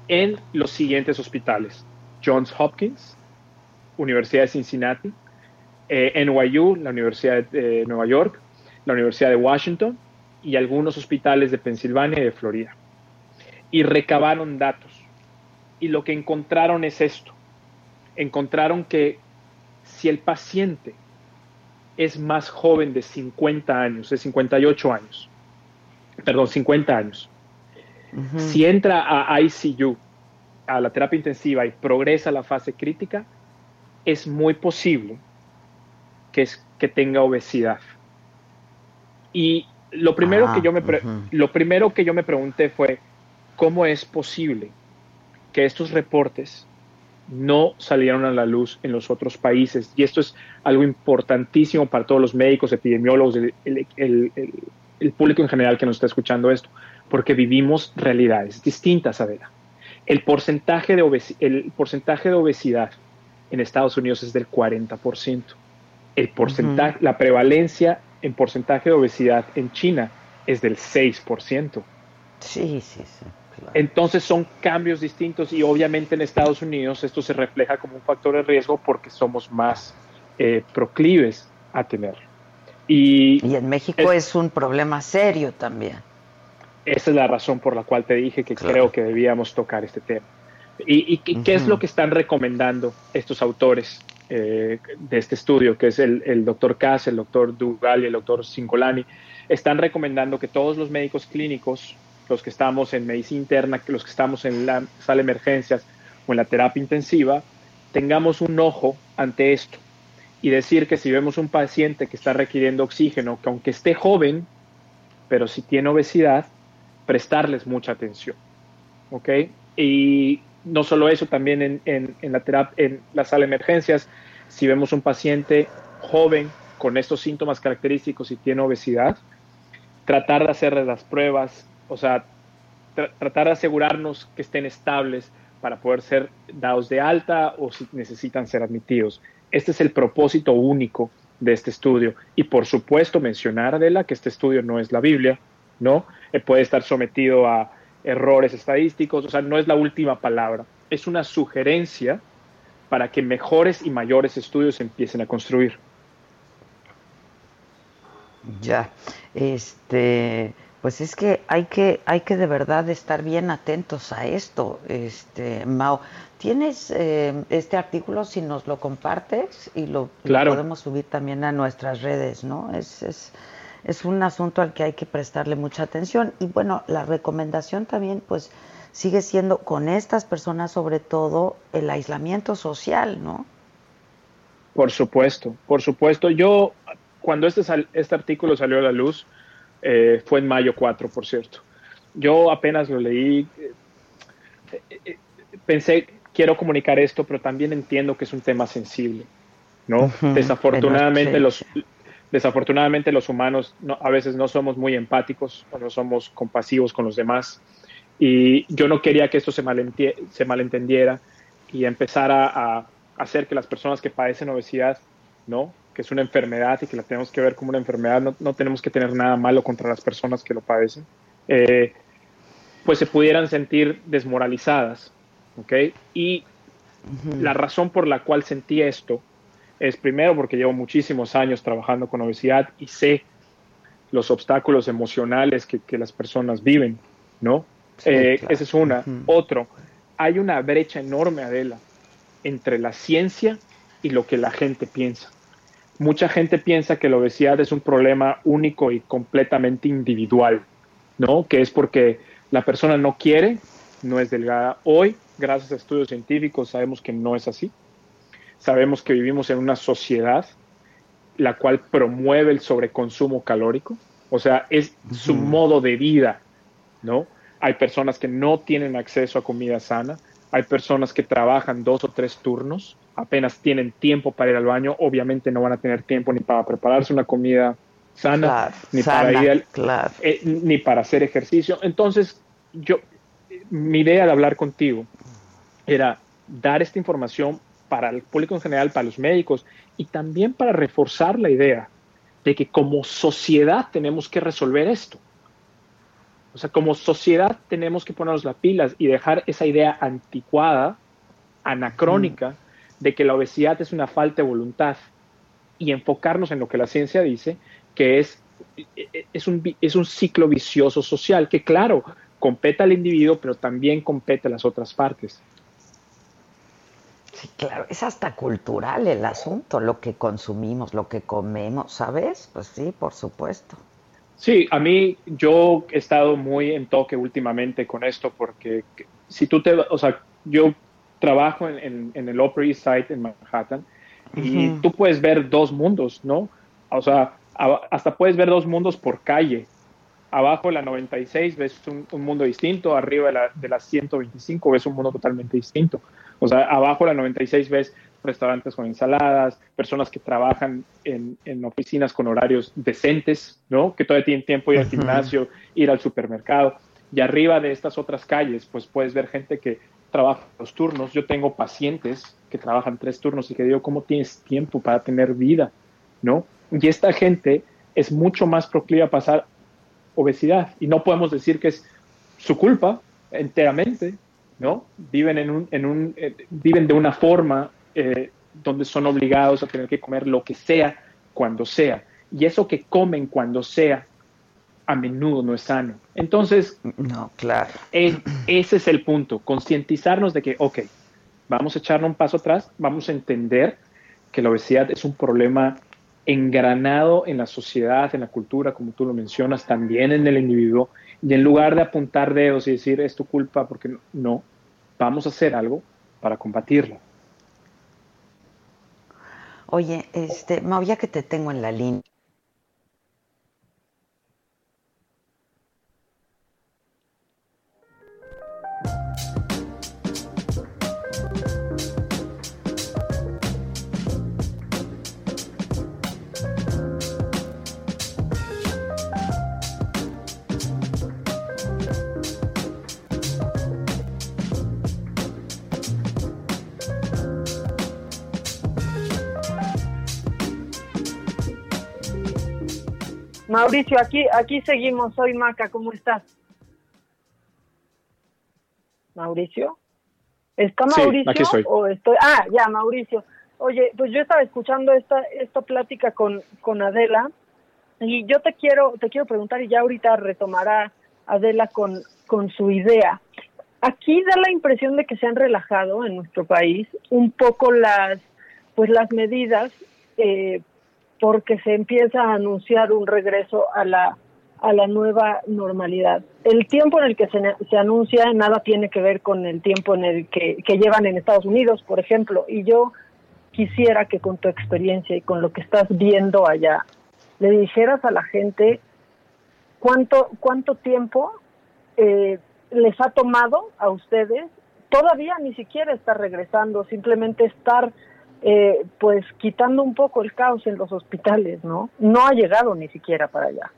en los siguientes hospitales. Johns Hopkins, Universidad de Cincinnati, eh, NYU, la Universidad de Nueva York, la Universidad de Washington y algunos hospitales de Pensilvania y de Florida. Y recabaron datos. Y lo que encontraron es esto. Encontraron que si el paciente es más joven de 50 años, de 58 años, perdón, 50 años, si entra a ICU, a la terapia intensiva y progresa a la fase crítica, es muy posible que, es, que tenga obesidad. Y lo primero, que yo me lo primero que yo me pregunté fue, ¿cómo es posible que estos reportes no salieron a la luz en los otros países. Y esto es algo importantísimo para todos los médicos, epidemiólogos, el, público en general que nos está escuchando esto, porque vivimos realidades distintas, Adela. El porcentaje de, el porcentaje de obesidad en Estados Unidos es del 40%. El porcentaje, La prevalencia en porcentaje de obesidad en China es del 6%. Sí, sí, sí. Entonces son cambios distintos y obviamente en Estados Unidos esto se refleja como un factor de riesgo porque somos más eh, proclives a tener. Y, y en México es, un problema serio también. Esa es la razón por la cual te dije que creo que debíamos tocar este tema. ¿Y, qué es lo que están recomendando estos autores eh, de este estudio, que es el, el doctor Cass, el doctor Dugal y el doctor Singolani? Están recomendando que todos los médicos clínicos los que estamos en medicina interna, los que estamos en la sala de emergencias o en la terapia intensiva, tengamos un ojo ante esto y decir que si vemos un paciente que está requiriendo oxígeno, que aunque esté joven, pero si tiene obesidad, prestarles mucha atención. ¿Ok? Y no solo eso, también en, en, la terapia, en la sala de emergencias, si vemos un paciente joven con estos síntomas característicos y tiene obesidad, tratar de hacerle las pruebas o sea, tratar de asegurarnos que estén estables para poder ser dados de alta o si necesitan ser admitidos. Este es el propósito único de este estudio. Y por supuesto mencionar, Adela, que este estudio no es la Biblia, ¿no? Eh, puede estar sometido a errores estadísticos, o sea, no es la última palabra. Es una sugerencia para que mejores y mayores estudios empiecen a construir. Ya, este, pues es que hay que, hay que de verdad estar bien atentos a esto, este Mao. ¿Tienes eh, este artículo si nos lo compartes y lo, podemos subir también a nuestras redes, ¿no? Es, es, es un asunto al que hay que prestarle mucha atención. Y bueno, la recomendación también, pues, sigue siendo con estas personas, sobre todo, el aislamiento social, ¿no? Por supuesto, por supuesto. Yo, cuando este, este artículo salió a la luz, eh, fue en mayo 4, por cierto. Yo apenas lo leí, eh, eh, pensé, quiero comunicar esto, pero también entiendo que es un tema sensible, ¿no? desafortunadamente, los, desafortunadamente los humanos a veces no somos muy empáticos o no somos compasivos con los demás. Y yo no quería que esto se, se malentendiera y empezara a, hacer que las personas que padecen obesidad, ¿no? Que es una enfermedad y que la tenemos que ver como una enfermedad, no, no tenemos que tener nada malo contra las personas que lo padecen, eh, pues se pudieran sentir desmoralizadas, ¿ok? Y la razón por la cual sentí esto es primero porque llevo muchísimos años trabajando con obesidad y sé los obstáculos emocionales que, que las personas viven, ¿no? Eh, esa es una. Otro, hay una brecha enorme, Adela, entre la ciencia y lo que la gente piensa. Mucha gente piensa que la obesidad es un problema único y completamente individual, ¿no? Que es porque la persona no quiere, no es delgada. Hoy, gracias a estudios científicos, sabemos que no es así. Sabemos que vivimos en una sociedad la cual promueve el sobreconsumo calórico, o sea, es su modo de vida, ¿no? Hay personas que no tienen acceso a comida sana, hay personas que trabajan dos o tres turnos, apenas tienen tiempo para ir al baño, obviamente no van a tener tiempo ni para prepararse una comida sana, ni, para ir eh, ni para hacer ejercicio. Entonces, yo, mi idea de hablar contigo era dar esta información para el público en general, para los médicos y también para reforzar la idea de que como sociedad tenemos que resolver esto. O sea, como sociedad tenemos que ponernos las pilas y dejar esa idea anticuada, anacrónica, de que la obesidad es una falta de voluntad y enfocarnos en lo que la ciencia dice, que es, es, un, es un ciclo vicioso social, que claro, compete al individuo, pero también compete a las otras partes. Sí, claro, es hasta cultural el asunto, lo que consumimos, lo que comemos, ¿sabes? Pues sí, por supuesto. Sí, a mí yo he estado muy en toque últimamente con esto porque si tú te, o sea, yo trabajo en, el Upper East Side en Manhattan y tú puedes ver dos mundos, ¿no? O sea, hasta puedes ver dos mundos por calle. Abajo de la 96 ves un, mundo distinto, arriba de la, de la 125 ves un mundo totalmente distinto. O sea, abajo de la 96 ves restaurantes con ensaladas, personas que trabajan en, oficinas con horarios decentes, ¿no? Que todavía tienen tiempo de ir al gimnasio, ir al supermercado. Y arriba de estas otras calles, pues puedes ver gente que trabaja los turnos. Yo tengo pacientes que trabajan tres turnos y que digo, ¿cómo tienes tiempo para tener vida? ¿No? Y esta gente es mucho más proclive a pasar obesidad. Y no podemos decir que es su culpa enteramente, ¿no? Viven, en un, en un, eh, viven de una forma eh, donde son obligados a tener que comer lo que sea cuando sea. Y eso que comen cuando sea, a menudo no es sano. Entonces, no, claro. ese es el punto, concientizarnos de que, ok, vamos a echarle un paso atrás, vamos a entender que la obesidad es un problema engranado en la sociedad, en la cultura, como tú lo mencionas, también en el individuo, y en lugar de apuntar dedos y decir es tu culpa, porque no, vamos a hacer algo para combatirlo. Oye, este, Mau, ya que te tengo en la línea. Mauricio, aquí, aquí seguimos. Soy Maca, ¿cómo estás? Mauricio. ¿Está Mauricio? aquí. O estoy... Ah, ya, Mauricio. Oye, pues yo estaba escuchando esta, esta plática con, con Adela y yo te quiero, te quiero preguntar y ya ahorita retomará Adela con, con su idea. Aquí da la impresión de que se han relajado en nuestro país un poco las, pues las medidas eh, porque se empieza a anunciar un regreso a la, a la nueva normalidad. El tiempo en el que se, se anuncia nada tiene que ver con el tiempo en el que, que llevan en Estados Unidos, por ejemplo, y yo quisiera que con tu experiencia y con lo que estás viendo allá, le dijeras a la gente cuánto, cuánto tiempo eh, les ha tomado a ustedes todavía ni siquiera estar regresando, simplemente estar eh, pues quitando un poco el caos en los hospitales, ¿no? No ha llegado ni siquiera para allá.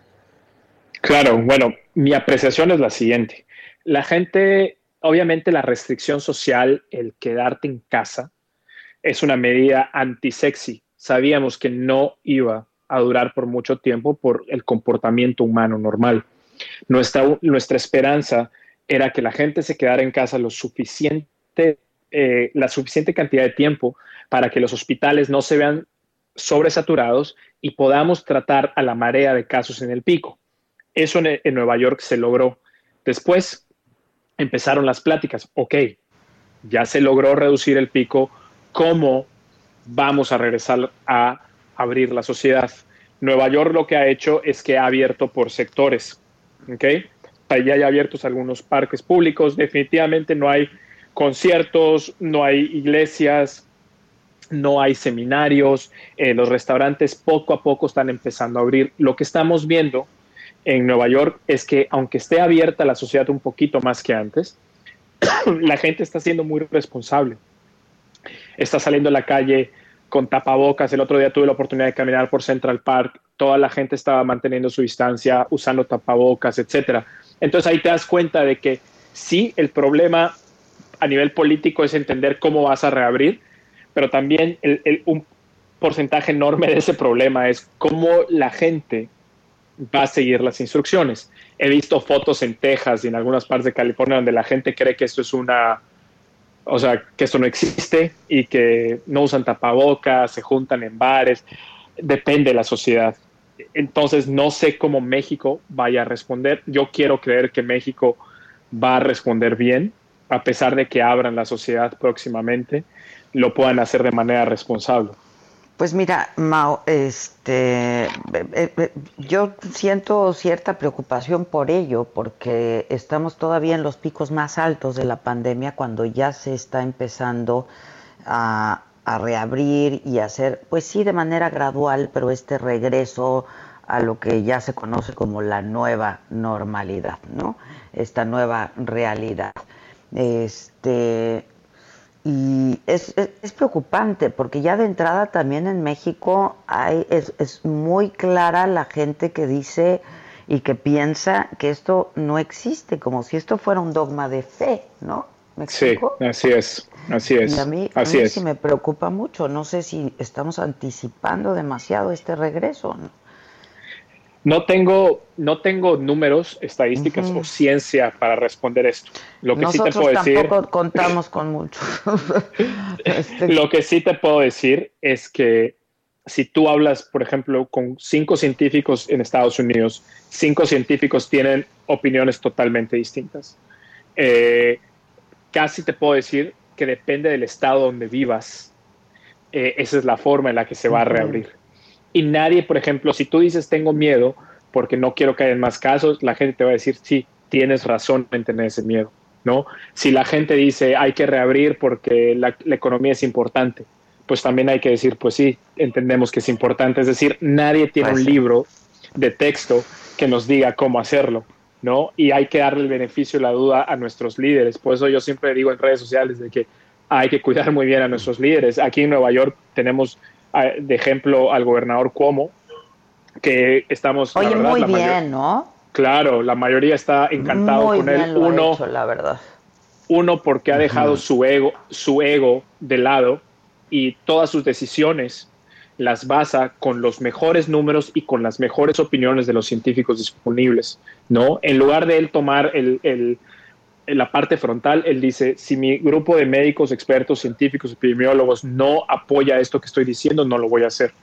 Claro, bueno, mi apreciación es la siguiente. La gente, obviamente la restricción social, el quedarte en casa, es una medida anti-sexy. Sabíamos que no iba a durar por mucho tiempo por el comportamiento humano normal. Nuestra, nuestra esperanza era que la gente se quedara en casa lo suficiente, eh, la suficiente cantidad de tiempo para que los hospitales no se vean sobresaturados y podamos tratar a la marea de casos en el pico. Eso en, en Nueva York se logró. Después empezaron las pláticas. Ok, ya se logró reducir el pico. ¿Cómo vamos a regresar a abrir la sociedad? Nueva York lo que ha hecho es que ha abierto por sectores. ¿ok? Ya hay abiertos algunos parques públicos. Definitivamente no hay conciertos, no hay iglesias, no hay seminarios, eh, los restaurantes poco a poco están empezando a abrir. Lo que estamos viendo en Nueva York es que aunque esté abierta la sociedad un poquito más que antes, la gente está siendo muy responsable. Está saliendo a la calle con tapabocas. El otro día tuve la oportunidad de caminar por Central Park. Toda la gente estaba manteniendo su distancia, usando tapabocas, etcétera. Entonces ahí te das cuenta de que sí, el problema a nivel político es entender cómo vas a reabrir, pero también un porcentaje enorme de ese problema es cómo la gente va a seguir las instrucciones. He visto fotos en Texas y en algunas partes de California donde la gente cree que esto es una, o sea, que esto no existe y que no usan tapabocas, se juntan en bares. Depende de la sociedad. Entonces, no sé cómo México vaya a responder. Yo quiero creer que México va a responder bien, a pesar de que abran la sociedad próximamente lo puedan hacer de manera responsable. Pues mira, Mao, este, eh, eh, yo siento cierta preocupación por ello, porque estamos todavía en los picos más altos de la pandemia, cuando ya se está empezando a, a reabrir y hacer, pues sí, de manera gradual, pero este regreso a lo que ya se conoce como la nueva normalidad, ¿no? Esta nueva realidad. Este, y es, es, preocupante porque ya de entrada también en México hay, es, es, muy clara la gente que dice y que piensa que esto no existe, como si esto fuera un dogma de fe, ¿no? ¿Me sí, así es, así es. Y a mí, así sí me preocupa mucho, no sé si estamos anticipando demasiado este regreso. ¿no? No tengo, no tengo números, estadísticas o ciencia para responder esto. Lo que Nosotros sí te puedo tampoco contamos con mucho. este... Lo que sí te puedo decir es que si tú hablas, por ejemplo, con cinco científicos en Estados Unidos, cinco científicos tienen opiniones totalmente distintas. Eh, casi te puedo decir que depende del estado donde vivas, eh, esa es la forma en la que se va a reabrir. Y nadie, por ejemplo, si tú dices tengo miedo porque no quiero caer en más casos, la gente te va a decir, sí, tienes razón en tener ese miedo, ¿no? Si la gente dice hay que reabrir porque la, la economía es importante, pues también hay que decir, pues sí, entendemos que es importante. Es decir, nadie tiene un libro de texto que nos diga cómo hacerlo, ¿no? Y hay que darle el beneficio de la duda a nuestros líderes. Por eso yo siempre digo en redes sociales de que hay que cuidar muy bien a nuestros líderes. Aquí en Nueva York tenemos de ejemplo al gobernador Cuomo, que estamos... Oye, la verdad, muy la bien, mayor, ¿no? Claro, la mayoría está encantado muy con bien él. Lo Uno, ha hecho, la verdad. uno porque ha dejado su ego, su ego de lado y todas sus decisiones las basa con los mejores números y con las mejores opiniones de los científicos disponibles, ¿no? En lugar de él tomar el, el, la parte frontal, él dice, si mi grupo de médicos, expertos, científicos, epidemiólogos no apoya esto que estoy diciendo, no lo voy a hacer,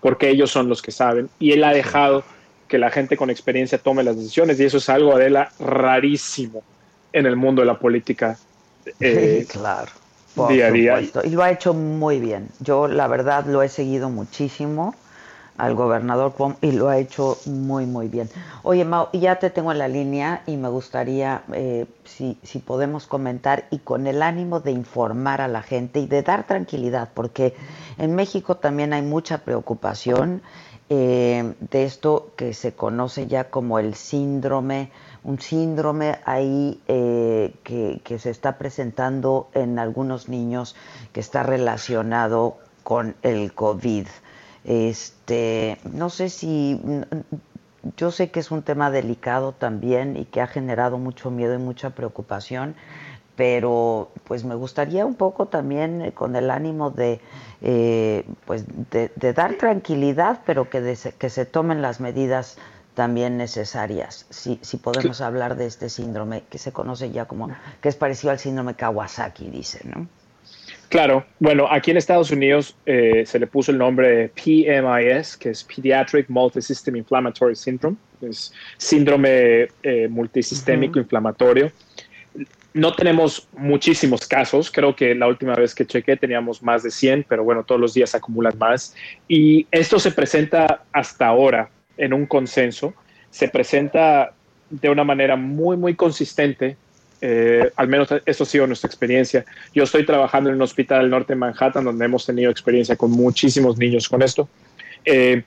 porque ellos son los que saben. Y él ha dejado que la gente con experiencia tome las decisiones, y eso es algo, Adela, rarísimo en el mundo de la política. Eh, claro. Por día a día. Y lo ha hecho muy bien. Yo, la verdad, lo he seguido muchísimo al gobernador Cuomo y lo ha hecho muy, muy bien. Oye, Mau, ya te tengo en la línea y me gustaría, eh, si, si podemos comentar y con el ánimo de informar a la gente y de dar tranquilidad, porque en México también hay mucha preocupación eh, de esto que se conoce ya como el síndrome, un síndrome ahí eh, que, que se está presentando en algunos niños que está relacionado con el COVID. Este, no sé si, yo sé que es un tema delicado también y que ha generado mucho miedo y mucha preocupación, pero pues me gustaría un poco también eh, con el ánimo de eh, pues de, dar tranquilidad, pero que, que se tomen las medidas también necesarias. Si, si podemos hablar de este síndrome que se conoce ya como que es parecido al síndrome Kawasaki, dice, ¿no? Claro, bueno, aquí en Estados Unidos eh, se le puso el nombre PMIS, que es Pediatric Multisystem Inflammatory Syndrome, es síndrome eh, multisistémico inflamatorio. No tenemos muchísimos casos, creo que la última vez que chequé teníamos más de 100, pero bueno, todos los días acumulan más. Y esto se presenta hasta ahora en un consenso, se presenta de una manera muy, muy consistente eh, al menos eso ha sido nuestra experiencia. Yo estoy trabajando en un hospital del norte de Manhattan donde hemos tenido experiencia con muchísimos niños con esto. Eh,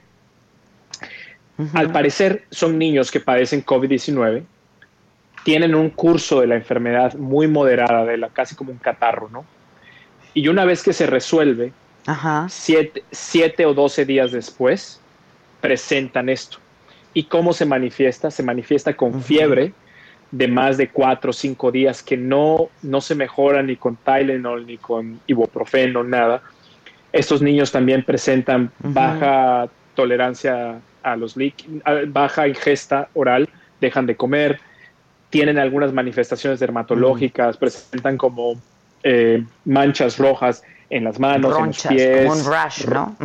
al parecer son niños que padecen COVID-19, tienen un curso de la enfermedad muy moderada, de la, casi como un catarro, ¿no? Y una vez que se resuelve, Siete, o doce días después, presentan esto. ¿Y cómo se manifiesta? Se manifiesta con fiebre, de más de cuatro o cinco días que no, no se mejora ni con Tylenol ni con ibuprofeno, nada. Estos niños también presentan baja tolerancia a los líquidos, baja ingesta oral, dejan de comer, tienen algunas manifestaciones dermatológicas, presentan como eh, manchas rojas en las manos, en los pies. Como un rash, ¿no?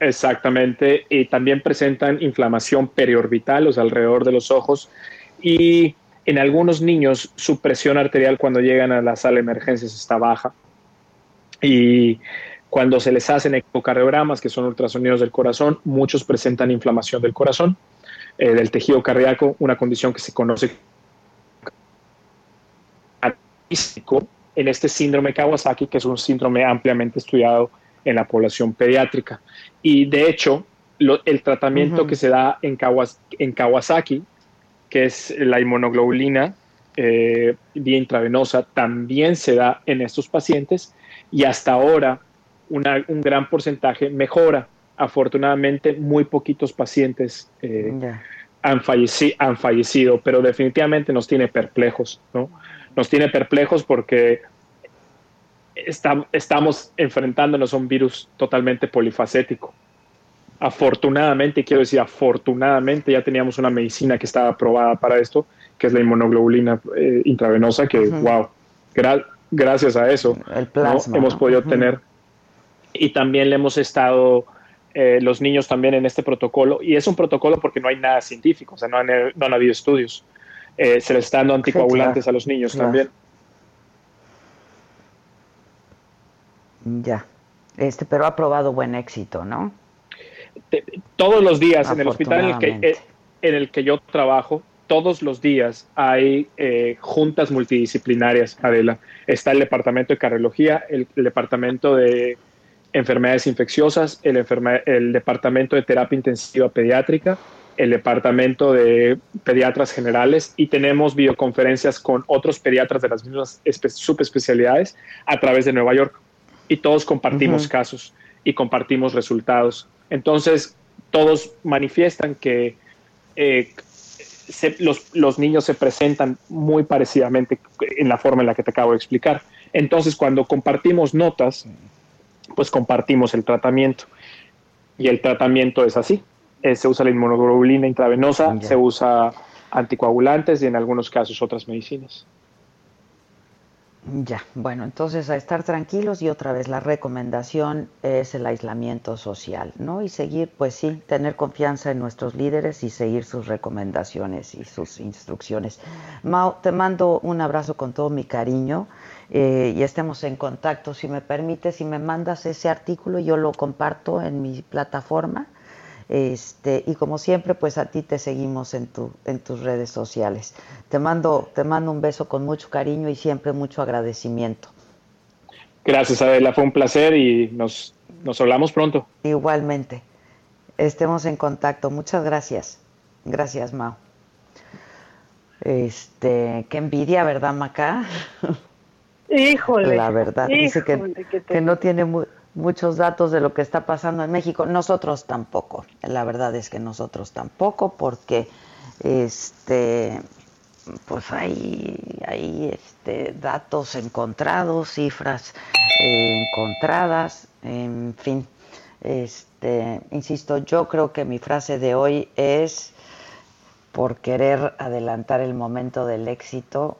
Exactamente. Y también presentan inflamación periorbital, o sea, alrededor de los ojos. Y en algunos niños su presión arterial cuando llegan a la sala de emergencias está baja y cuando se les hacen ecocardiogramas, que son ultrasonidos del corazón, muchos presentan inflamación del corazón, eh, del tejido cardíaco, una condición que se conoce en este síndrome Kawasaki, que es un síndrome ampliamente estudiado en la población pediátrica. Y de hecho, el tratamiento que se da en, en Kawasaki que es la inmunoglobulina eh, vía intravenosa, también se da en estos pacientes y hasta ahora un gran porcentaje mejora. Afortunadamente, muy poquitos pacientes eh, han, han, fallecido, pero definitivamente nos tiene perplejos, ¿no? Nos tiene perplejos porque estamos enfrentándonos a un virus totalmente polifacético afortunadamente, quiero decir afortunadamente, ya teníamos una medicina que estaba aprobada para esto, que es la inmunoglobulina eh, intravenosa, que, wow, gracias a eso hemos podido tener. Y también le hemos estado, eh, los niños también en este protocolo, y es un protocolo porque no hay nada científico, o sea, no han, no han habido estudios. Eh, se les está dando anticoagulantes a los niños también. Ya, este, pero ha probado buen éxito, ¿no? Todos los días en el hospital en el, que, eh, en el que yo trabajo, todos los días hay eh, juntas multidisciplinarias, Adela. Está el departamento de cardiología, el, departamento de enfermedades infecciosas, el, el departamento de terapia intensiva pediátrica, el departamento de pediatras generales y tenemos videoconferencias con otros pediatras de las mismas subespecialidades a través de Nueva York. Y todos compartimos casos y compartimos resultados. Entonces, todos manifiestan que eh, los, niños se presentan muy parecidamente en la forma en la que te acabo de explicar. Entonces, cuando compartimos notas, pues compartimos el tratamiento. Y el tratamiento es así. Eh, se usa la inmunoglobulina intravenosa, se usa anticoagulantes y en algunos casos otras medicinas. Ya, bueno, entonces a estar tranquilos y otra vez la recomendación es el aislamiento social, ¿no? Y seguir, pues sí, tener confianza en nuestros líderes y seguir sus recomendaciones y sus instrucciones. Mao, te mando un abrazo con todo mi cariño eh, y estemos en contacto. Si me permites, si me mandas ese artículo, yo lo comparto en mi plataforma este, y como siempre, pues a ti te seguimos en, tu, en tus redes sociales. Te mando, te mando un beso con mucho cariño y siempre mucho agradecimiento. Gracias, Adela, fue un placer y nos, nos hablamos pronto. Igualmente. Estemos en contacto. Muchas gracias. Gracias, Mao. Este, qué envidia, ¿verdad, Maca? Híjole. La verdad, dice que, que no tiene muy, muchos datos de lo que está pasando en México. Nosotros tampoco. La verdad es que nosotros tampoco, porque este pues hay, hay este, datos encontrados, cifras eh, encontradas, en fin. Este, insisto, yo creo que mi frase de hoy es por querer adelantar el momento del éxito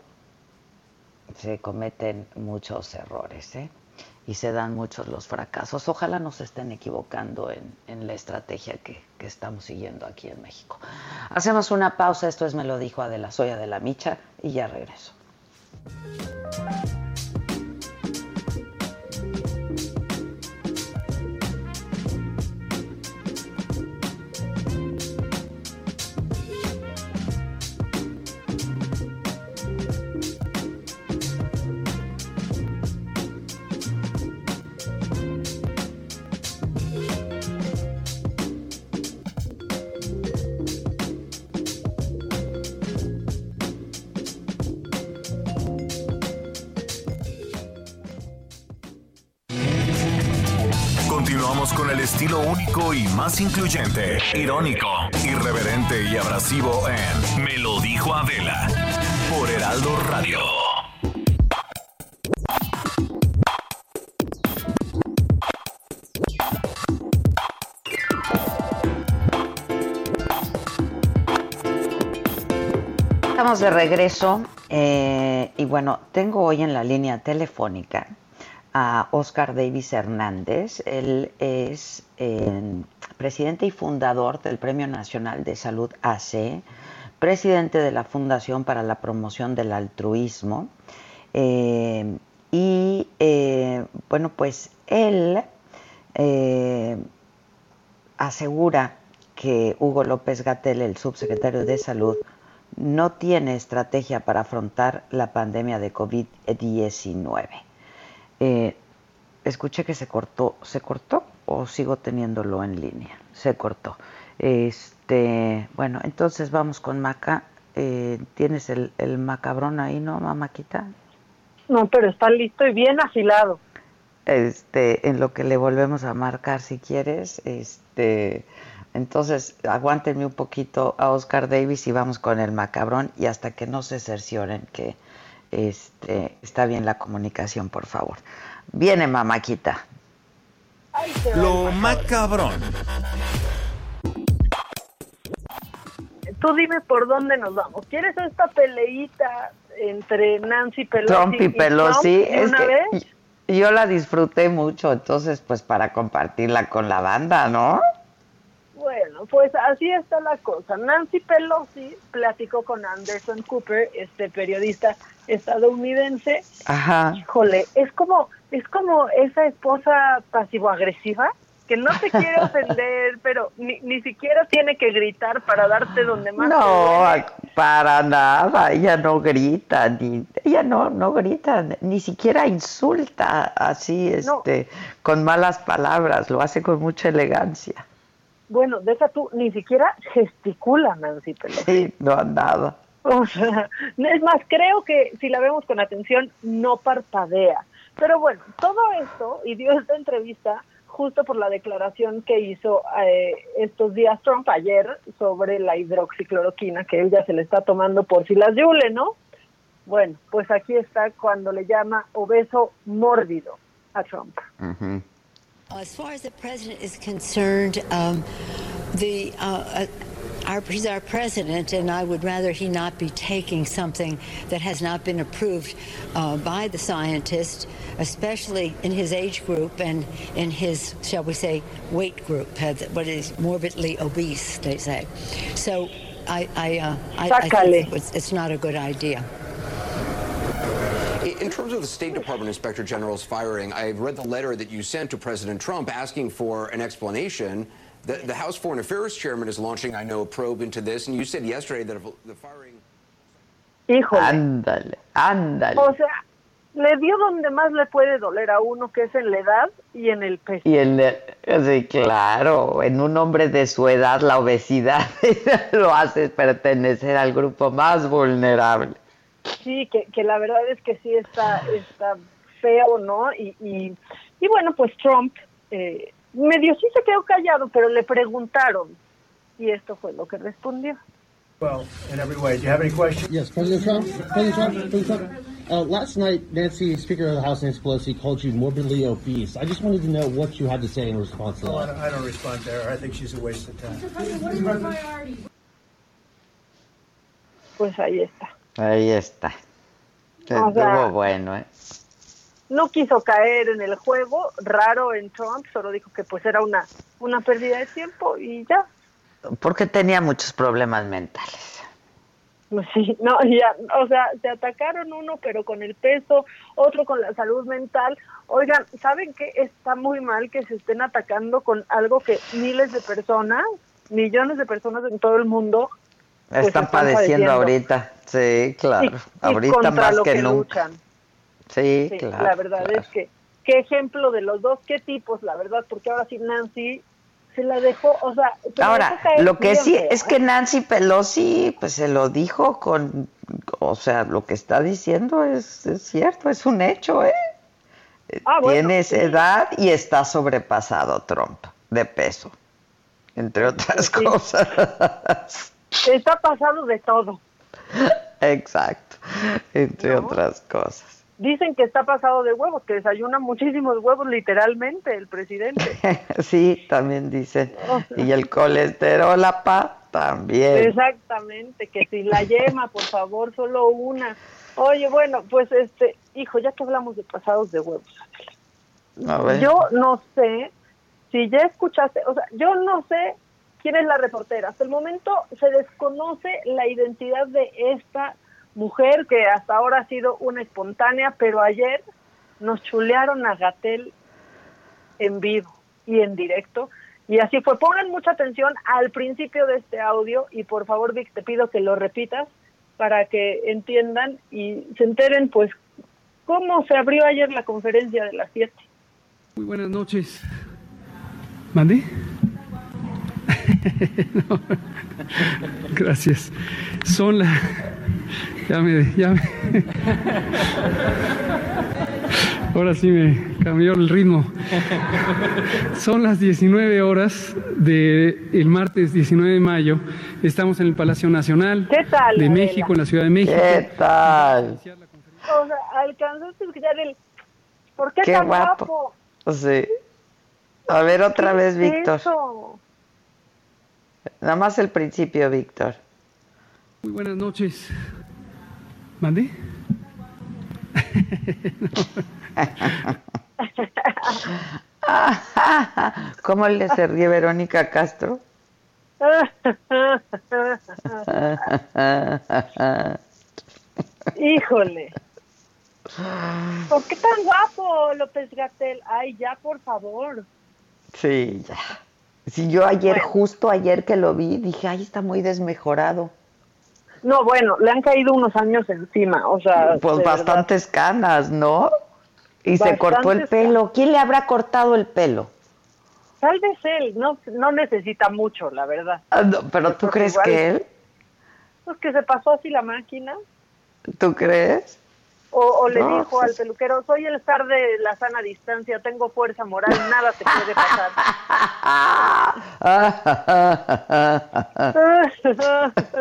se cometen muchos errores, ¿eh? Y se dan muchos los fracasos. Ojalá nos estén equivocando en, la estrategia que, que, estamos siguiendo aquí en México. Hacemos una pausa, esto es Me lo dijo Adela Soya de la Micha y ya regreso. Y más incluyente, irónico, irreverente y abrasivo en Me lo dijo Adela por Heraldo Radio. Estamos de regreso eh, y bueno, tengo hoy en la línea telefónica a Oscar Davis Hernández. Él es eh, presidente y fundador del Premio Nacional de Salud AC, presidente de la Fundación para la Promoción del Altruismo. Eh, y eh, bueno, pues él asegura que Hugo López Gatel, el subsecretario de Salud, no tiene estrategia para afrontar la pandemia de COVID-19. Eh, escuché que se cortó. ¿Se cortó o sigo teniéndolo en línea? Se cortó. Este, bueno, entonces vamos con Maca. Eh, ¿Tienes el, el macabrón ahí, no, mamáquita? No, pero está listo y bien afilado. Este, en lo que le volvemos a marcar si quieres, este, entonces aguántenme un poquito a Oscar Davis y vamos con el macabrón y hasta que no se cercioren que este, está bien la comunicación, por favor. Viene, mamáquita. Lo macabrón. Tú dime por dónde nos vamos. ¿Quieres esta peleita entre Nancy Pelosi Trump y, Pelosi? es que yo la disfruté mucho, entonces pues para compartirla con la banda, ¿no? Bueno, pues así está la cosa. Nancy Pelosi platicó con Anderson Cooper, este periodista estadounidense. Ajá. Híjole, es como es como esa esposa pasivo-agresiva que no te quiere ofender, pero ni, ni siquiera tiene que gritar para darte donde más. No, para nada, ella no grita, ni ella no no grita, ni siquiera insulta así, este, con malas palabras, lo hace con mucha elegancia. Bueno, deja tú, ni siquiera gesticula Nancy Pelosi. Sí, no, nada. O sea, es más, creo que si la vemos con atención, no parpadea. Pero bueno, todo esto, y dio esta entrevista justo por la declaración que hizo eh, estos días Trump ayer sobre la hidroxicloroquina, que él ya se le está tomando por si las yule, ¿no? Bueno, pues aquí está cuando le llama obeso mórbido a Trump. As far as the president is concerned, um, the uh, uh, our, he's our president, and I would rather he not be taking something that has not been approved uh, by the scientists, especially in his age group and in his, shall we say, weight group, what is morbidly obese, they say. So I, I, uh, I, I think it's, it's not a good idea. In terms of the State Department Inspector General's firing, I've read the letter that you sent to President Trump asking for an explanation. The, the House Foreign Affairs Chairman is launching, I know, a probe into this, and you said yesterday that if the firing. Híjole. Ándale, ándale. O sea, le dio donde más le puede doler a uno, que es en la edad y en el peso. Y en el, sí, claro, en un hombre de su edad la obesidad lo hace pertenecer al grupo más vulnerable. Sí, que, que la verdad es que sí está, está feo, ¿no? Y, y, y bueno, pues Trump eh, medio sí se quedó callado, pero le preguntaron y esto fue lo que respondió. Well, in every way. Do you have any questions? Yes, President Trump. President Trump. President Trump. Uh, last night, Nancy, Speaker of the House, Nancy Pelosi, called you morbidly obese. I just wanted to know what you had to say in response to Oh, I that. don't, I don't respond to her. I think she's a waste of time. Pues ahí está. Ahí está. Sea- Estuvo bueno, ¿eh? No quiso caer en el juego, raro en Trump, solo dijo que pues era una, una pérdida de tiempo y ya. Porque tenía muchos problemas mentales. Pues Sí, no, ya, o sea, se atacaron uno, pero con el peso, otro con la salud mental. Oigan, ¿saben qué? Está muy mal que se estén atacando con algo que miles de personas, millones de personas en todo el mundo pues, Están padeciendo ahorita. Sí, claro. ahorita más que, que nunca. Sí, Sí, claro. la verdad claro. es que qué ejemplo de los dos, qué tipos, la verdad, porque ahora sí Nancy se la dejó, o sea, Ahora, lo que sí es que Nancy Pelosi, pues se lo dijo con, o sea, lo que está diciendo es, es cierto, es un hecho, ¿eh? Ah, bueno, Tienes sí. edad y está sobrepasado Trump de peso, entre otras cosas. Está pasado de todo. Exacto, entre ¿No? otras cosas. Dicen que está pasado de huevos, que desayuna muchísimos huevos literalmente el presidente. sí, también dicen. Y el colesterol, pa, también. Exactamente, que si la yema, por favor, solo una. Oye, bueno, pues este, hijo, ya que hablamos de pasados de huevos, A ver. yo no sé si ya escuchaste, o sea, yo no sé quién es la reportera. Hasta el momento se desconoce la identidad de esta mujer que hasta ahora ha sido una espontánea, pero ayer nos chulearon a Gatel en vivo y en directo. Y así fue. Pongan mucha atención al principio de este audio y por favor, Vic, te pido que lo repitas para que entiendan y se enteren, pues, cómo se abrió ayer la conferencia de las 7. Muy buenas noches. ¿Mandé? No. Gracias. Son la... Ya me... Ya me- Ahora sí me cambió el ritmo. Son las 19 horas del el martes 19 de mayo. Estamos en el Palacio Nacional ¿Qué tal, de Adela? México, en la Ciudad de México. ¿Qué tal? O sea, alcanzaste a escuchar el... ¿Por qué, Qué tan guapo. guapo? Sí. A ver otra ¿Qué vez, es Víctor. eso? Nada más el principio, Víctor. Muy buenas noches. ¿Mandé? ¿Cómo le se ríe Verónica Castro? Híjole. ¿Por qué tan guapo, López Gatel? Ay, ya, por favor. Sí, ya. Sí, yo ayer, justo ayer que lo vi, dije, ay, está muy desmejorado. No, bueno, le han caído unos años encima, o sea... Pues de verdad. bastantes canas, ¿no? Y se cortó el pelo. ¿Quién le habrá cortado el pelo? Tal vez él, no, no necesita mucho, la verdad. Ah, no, pero ¿tú crees igual- que él? Pues que se pasó así la máquina, ¿Tú crees? O, o le No, dijo pues- al peluquero, soy el zar de la sana distancia, tengo fuerza moral, nada te puede pasar.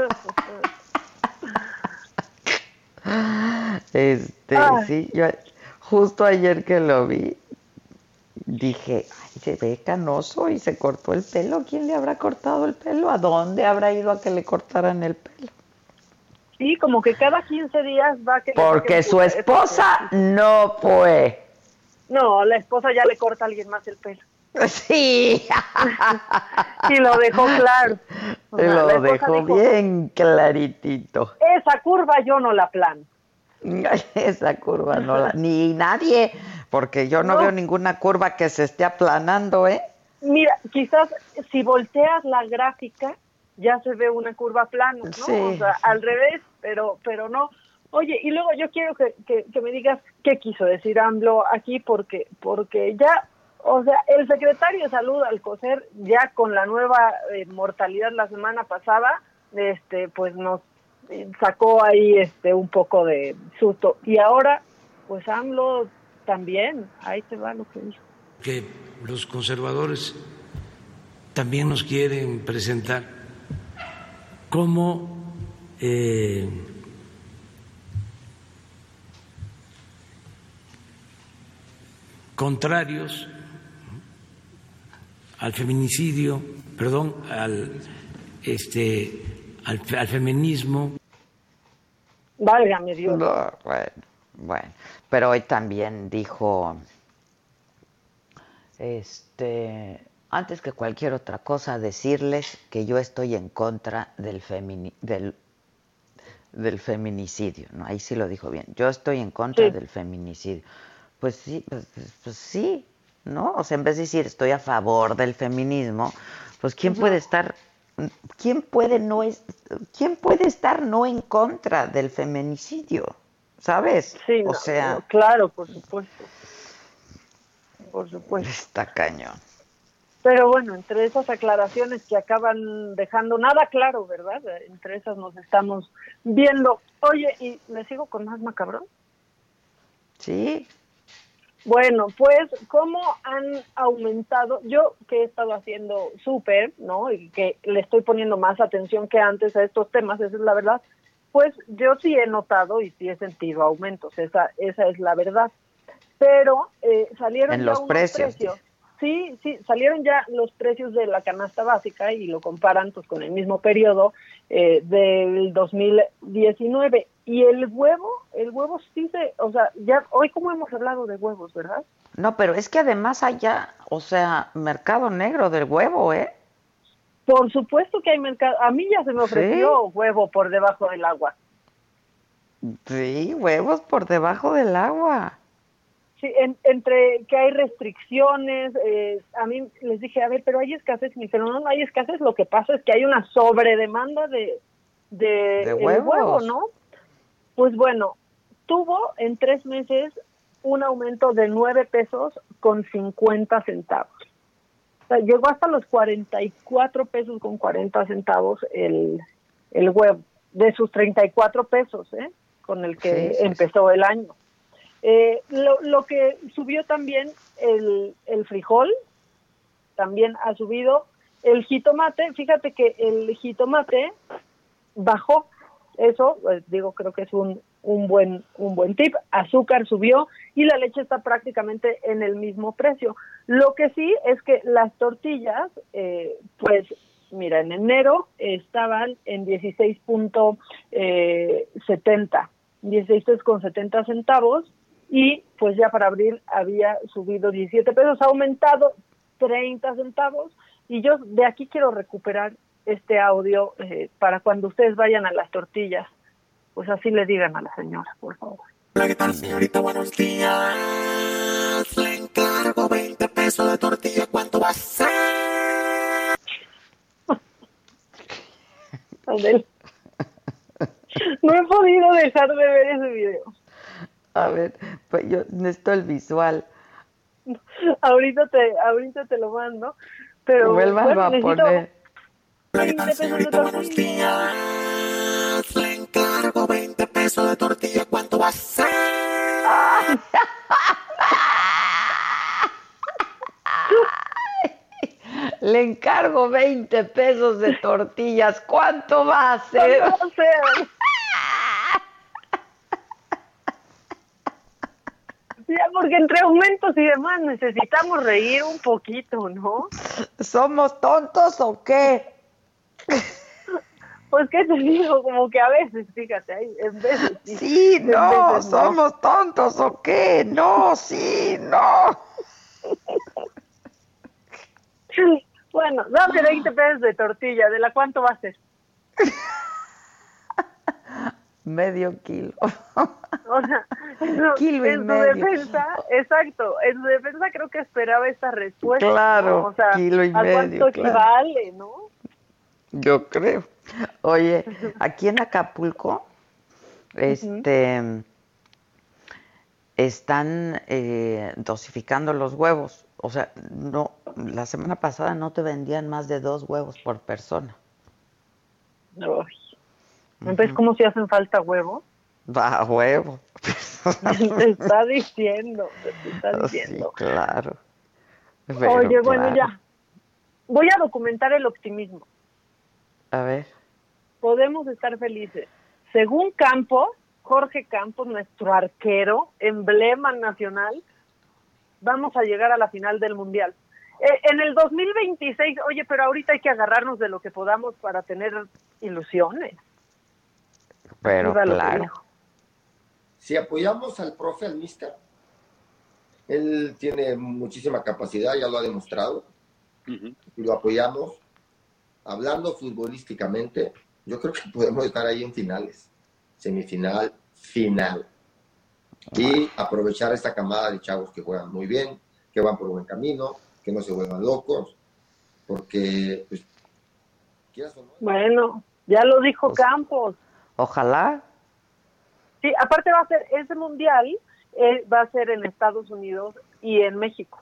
Este, Ay. sí, yo justo ayer que lo vi, dije, ay, se ve canoso y se cortó el pelo. ¿Quién le habrá cortado el pelo? ¿A dónde habrá ido a que le cortaran el pelo? Sí, como que cada 15 días va a que le Porque saquen su esposa no fue. No, la esposa ya le corta a alguien más el pelo. Sí. y lo dejó claro. O sea, Lo dejó dijo, bien claritito. Esa curva yo no la plano. Esa curva no la, ni nadie, porque yo no, No. veo ninguna curva que se esté aplanando, ¿eh? Mira, quizás si volteas la gráfica ya se ve una curva plana, ¿no? Sí. O sea, al revés, pero pero no. Oye, y luego yo quiero que, que, que me digas qué quiso decir AMLO aquí, porque porque ya, o sea, el secretario de Salud al coser ya con la nueva eh, mortalidad la semana pasada, este, pues nos eh, sacó ahí este un poco de susto. Y ahora, pues AMLO también, ahí te va lo que dijo. que los conservadores también nos quieren presentar como eh, contrarios al feminicidio, perdón, al este al, al feminismo. Válgame Dios. No, bueno, bueno, pero hoy también dijo, este, antes que cualquier otra cosa, decirles que yo estoy en contra del, femini del, del feminicidio, ¿no? Ahí sí lo dijo bien. Yo estoy en contra Sí. del feminicidio. Pues sí, pues, pues sí, ¿no? O sea, en vez de decir estoy a favor del feminismo, pues quién puede estar quién puede no es quién puede estar no en contra del feminicidio, ¿sabes? Sí, o no, sea, claro, por supuesto. Por supuesto. está cañón. Pero bueno, entre esas aclaraciones que acaban dejando nada claro, ¿verdad? Entre esas nos estamos viendo. Oye, ¿y le sigo con más macabrón? Sí. Bueno, pues, ¿cómo han aumentado? Yo que he estado haciendo súper, ¿no? Y que le estoy poniendo más atención que antes a estos temas, esa es la verdad. Pues yo sí he notado y sí he sentido aumentos, esa, esa es la verdad. Pero eh, salieron En ya los precios. Sí, sí, salieron ya los precios de la canasta básica y lo comparan pues con el mismo periodo eh, del 2019 y el huevo, el huevo sí se, o sea, ya hoy como hemos hablado de huevos, ¿verdad? No, pero es que además allá, o sea, mercado negro del huevo, ¿eh? Por supuesto que hay mercado, a mí ya se me Sí. ofreció huevo por debajo del agua. Sí, huevos por debajo del agua. Sí, en- entre que hay restricciones, eh, a mí les dije, a ver, pero hay escasez, y me dijeron, no, no hay escasez, lo que pasa es que hay una sobredemanda de, de, De huevo, ¿no? Pues bueno, tuvo en tres meses un aumento de nueve pesos con 50 centavos. O sea, llegó hasta los 44 pesos con 40 centavos el, el huevo, de sus 34 pesos, ¿eh? Con el que Sí, sí, sí. empezó el año. Eh, lo, lo que subió también el, el frijol, también ha subido. El jitomate, fíjate que el jitomate bajó. Eso, pues, digo, creo que es un, un buen un buen tip. Azúcar subió y la leche está prácticamente en el mismo precio. Lo que sí es que las tortillas, eh, pues, mira, en enero estaban en 16.70, 16,70 centavos y pues ya para abril había subido 17 pesos, ha aumentado 30 centavos y yo de aquí quiero recuperar este audio eh, para cuando ustedes vayan a las tortillas, pues así le digan a la señora, por favor. Hola, ¿qué tal, señorita? Buenos días. Le encargo 20 pesos de tortilla. ¿Cuánto va a ser? No he podido dejar de ver ese video. A ver, pues yo necesito el visual. Ahorita te, ahorita te lo mando, pero Vuélvalo bueno, a necesito poner. 20 pesos de tortilla. Le encargo 20 pesos de tortilla. ¿Cuánto va a ser? Le encargo 20 pesos de tortillas. ¿Cuánto va a ser? ¿Cuánto va a ser? Ya, porque entre aumentos y demás necesitamos reír un poquito, ¿no? ¿Somos tontos o qué? Pues, ¿qué te digo? Como que a veces, fíjate, en veces. Sí, en no, veces no. somos tontos o qué? No, sí, no. Bueno, dame 20 pesos de tortilla, ¿de la cuánto va a ser? Medio kilo. O sea, Kilo y en su medio. defensa, exacto, en su defensa creo que esperaba esta respuesta. Claro, ¿no? O sea, kilo y ¿a medio, cuánto claro. equivale, no? Yo creo. Oye, aquí en Acapulco, este, están eh, dosificando los huevos. O sea, no, la semana pasada no te vendían más de dos huevos por persona. Ay. Entonces, ¿cómo se hacen falta huevos? Va huevo. te está diciendo, te está Sí, diciendo. claro. Pero Oye, bueno, claro. ya. Voy a documentar el optimismo. A ver. podemos estar felices. Según Campos, Jorge Campos, nuestro arquero, emblema nacional, vamos a llegar a la final del Mundial. Eh, en el 2026, oye, pero ahorita hay que agarrarnos de lo que podamos para tener ilusiones. Pero claro. Si apoyamos al profe, al mister, él tiene muchísima capacidad, ya lo ha demostrado, y lo apoyamos. Hablando futbolísticamente, yo creo que podemos estar ahí en finales, semifinal, final. Y aprovechar esta camada de chavos que juegan muy bien, que van por buen camino, que no se vuelvan locos, porque, pues, quieras o no, Bueno, ya lo dijo Campos. Ojalá. Sí, aparte va a ser, ese mundial eh, va a ser en Estados Unidos y en México.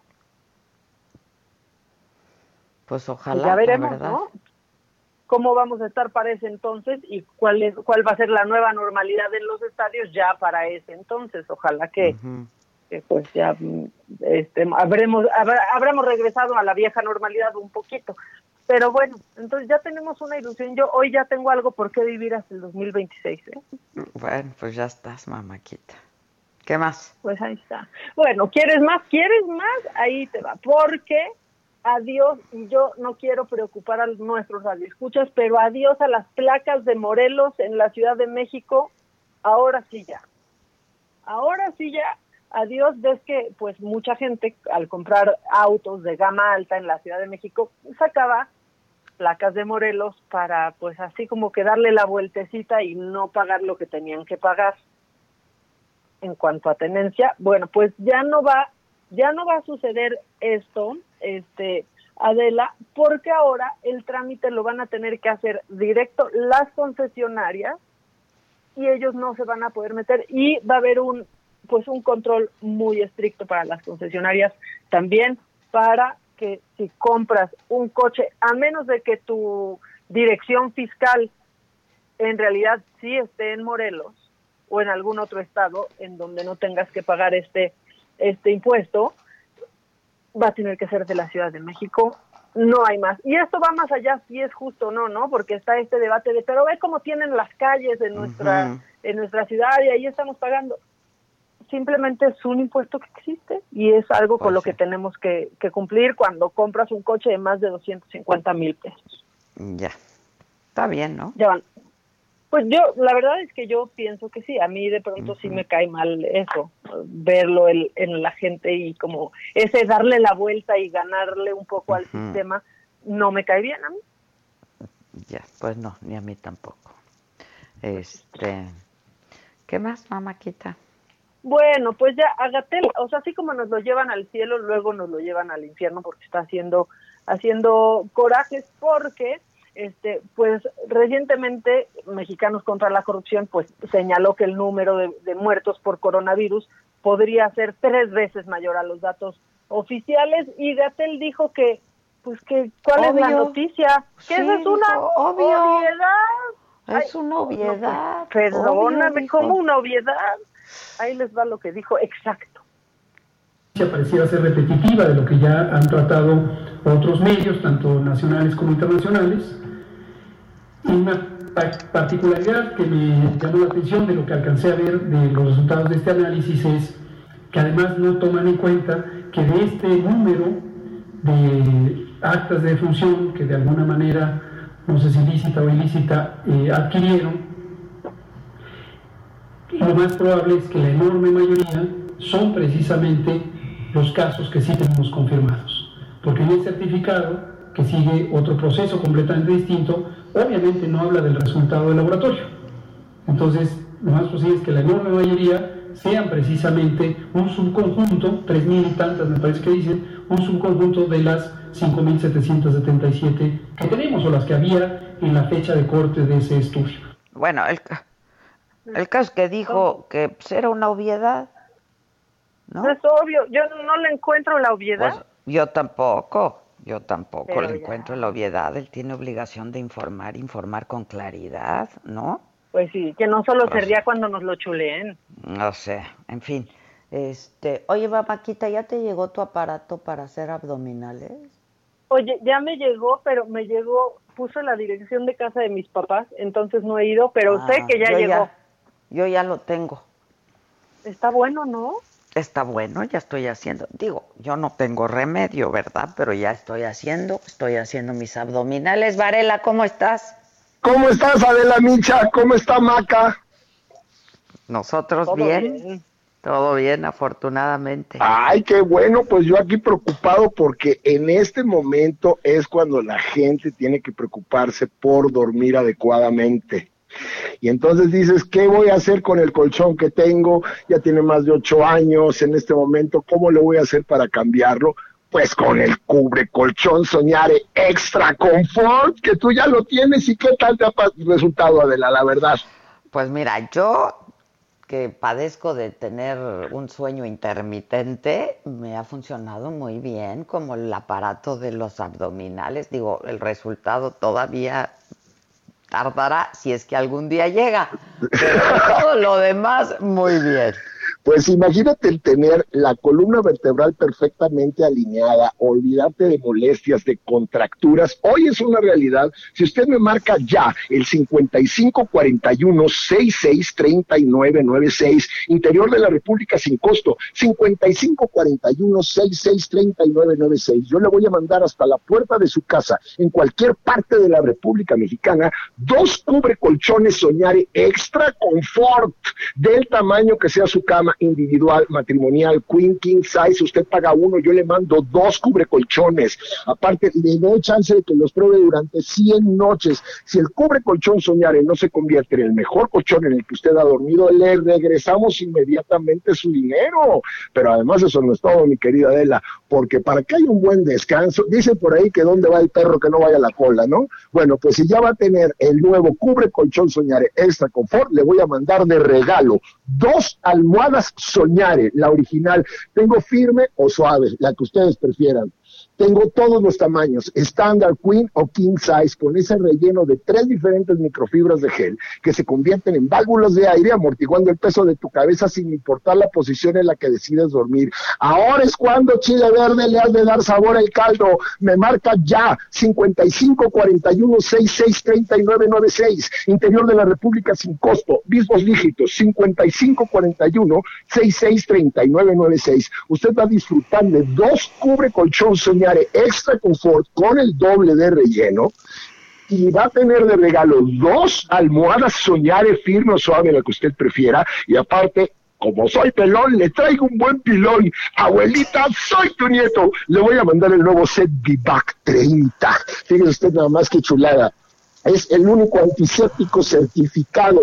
Pues ojalá. ya veremos, la verdad. ¿no? Cómo vamos a estar para ese entonces y cuál es cuál va a ser la nueva normalidad en los estadios ya para ese entonces. Ojalá que, que, pues ya mm, este, habremos habrá- habremos regresado a la vieja normalidad un poquito. Pero bueno, entonces ya tenemos una ilusión. Yo hoy ya tengo algo por qué vivir hasta el 2026. ¿eh? Bueno, pues ya estás, mamáquita. ¿Qué más? Pues ahí está. Bueno, ¿quieres más? ¿Quieres más? Ahí te va. Porque adiós, y yo no quiero preocupar a nuestros radioescuchas, pero adiós a las placas de Morelos en la Ciudad de México. Ahora sí ya. Ahora sí ya. Adiós, ves que pues mucha gente al comprar autos de gama alta en la Ciudad de México sacaba placas de Morelos para pues así como que darle la vueltecita y no pagar lo que tenían que pagar. En cuanto a tenencia, bueno, pues ya no va, ya no va a suceder esto, este, Adela, porque ahora el trámite lo van a tener que hacer directo las concesionarias y ellos no se van a poder meter y va a haber un, pues un control muy estricto para las concesionarias también para que si compras un coche, a menos de que tu dirección fiscal en realidad sí esté en Morelos o en algún otro estado en donde no tengas que pagar este este impuesto va a tener que ser de la Ciudad de México. No hay más. Y esto va más allá si es justo o no no porque está este debate de pero ve cómo tienen las calles de nuestra Ujú. en nuestra ciudad y ahí estamos pagando simplemente es un impuesto que existe y es algo con Pues lo sí. que tenemos que, que cumplir cuando compras un coche de más de 250 mil pesos Ya. Está bien, ¿no? ya van. Pues yo, la verdad es que yo pienso que sí, a mí de pronto sí me cae mal eso, verlo el- en la gente y como ese darle la vuelta y ganarle un poco al sistema, no me cae bien a mí. Ya, pues no, ni a mí tampoco. Este, ¿qué más, mamáquita? Bueno, pues ya Agatel, o sea, así como nos lo llevan al cielo, luego nos lo llevan al infierno porque está haciendo haciendo corajes porque este pues recientemente Mexicanos contra la corrupción pues señaló que el número de, de muertos por coronavirus podría ser tres veces mayor a los datos oficiales y Gatel dijo que pues que cuál es la noticia que Sí, esa es una obvio. obviedad Es una obviedad. pues, perdóname obvio, una obviedad ahí les va lo que dijo exacto noticia pareciera ser repetitiva de lo que ya han tratado otros medios, tanto nacionales como internacionales. Y una pa- particularidad que me llamó la atención de lo que alcancé a ver de los resultados de este análisis es que además no toman en cuenta que de este número de actas de defunción que de alguna manera, no sé si ilícita o ilícita, eh, adquirieron, lo más probable es que la enorme mayoría son precisamente los casos que sí tenemos confirmados. Porque en el certificado, que sigue otro proceso completamente distinto, obviamente no habla del resultado del laboratorio. Entonces, lo más posible es que la enorme mayoría sean precisamente un subconjunto, 3.000 y tantas me parece que dicen, un subconjunto de las 5.777 que tenemos o las que había en la fecha de corte de ese estudio. Bueno, el, el caso es que dijo que pues, era una obviedad. ¿No? Es obvio, yo no le encuentro la obviedad. Pues, yo tampoco, yo tampoco Pero le ya. encuentro la obviedad. Él tiene obligación de informar, informar con claridad, ¿no? Pues sí, que no solo se Pues- ría cuando nos lo chuleen. No sé, en fin. Este, oye, Maquita, ¿ya te llegó tu aparato para hacer abdominales? Oye, ya me llegó, pero me llegó puse la dirección de casa de mis papás, entonces no he ido, pero Ah, sé que ya llegó. Yo ya lo tengo. Está bueno, ¿no? Está bueno, ya estoy haciendo. Digo, yo no tengo remedio, ¿verdad? Pero ya estoy haciendo, estoy haciendo mis abdominales. Varela, ¿cómo estás? ¿Cómo estás, Adela Micha? ¿Cómo está Maca? Nosotros Todo bien. bien. Todo bien, afortunadamente. Ay, qué bueno, pues yo aquí preocupado porque en este momento es cuando la gente tiene que preocuparse por dormir adecuadamente. Y entonces dices, ¿qué voy a hacer con el colchón que tengo? Ya tiene más de ocho años en este momento, ¿cómo le voy a hacer para cambiarlo? Pues con el cubre colchón Soñare Extra Comfort, que tú ya lo tienes y qué tal te ha resultado, Adela, la verdad. Pues mira, yo que padezco de tener un sueño intermitente, me ha funcionado muy bien como el aparato de los abdominales. Digo, el resultado todavía tardará si es que algún día llega, pero todo lo demás muy bien. Pues imagínate el tener la columna vertebral perfectamente alineada, olvidarte de molestias, de contracturas. Hoy es una realidad. Si usted me marca ya el 5541 663996, interior de la República sin costo, 5541 663996. Yo le voy a mandar hasta la puerta de su casa, en cualquier parte de la República Mexicana, dos cubre colchones Soñare Extra Confort del tamaño que sea su cama individual, matrimonial, queen, king size. Usted paga uno, yo le mando dos cubre colchones. Aparte, le doy chance de que los pruebe durante 100 noches. Si el cubre colchón Soñare no se convierte en el mejor colchón en el que usted ha dormido, le regresamos inmediatamente su dinero. Pero además eso no es todo, mi querida Adela, porque para que haya un buen descanso, dice por ahí que dónde va el perro que no vaya a la cola, ¿no? Bueno, pues si ya va a tener el nuevo cubre colchón Soñare Extra Confort, le voy a mandar de regalo dos almohadas Soñare, la original. Tengo firme o suave, la que ustedes prefieran. Tengo todos los tamaños, estándar, queen o king size, con ese relleno de tres diferentes microfibras de gel que se convierten en válvulas de aire, amortiguando el peso de tu cabeza sin importar la posición en la que decides dormir. Ahora es cuando Chile Verde le has de dar sabor al caldo. Me marca ya 55 41 66 39 96, interior de la República sin costo, mismos dígitos 55 41 66 39 96. Usted va a disfrutar de dos cubre colchón Extra Confort con el doble de relleno y va a tener de regalo dos almohadas Soñare firme o suave, la que usted prefiera, y aparte como soy pelón, le traigo un buen pilón. Abuelita, soy tu nieto. Le voy a mandar el nuevo set Vivac 30. Fíjese usted nada más que chulada. Es el único antiséptico certificado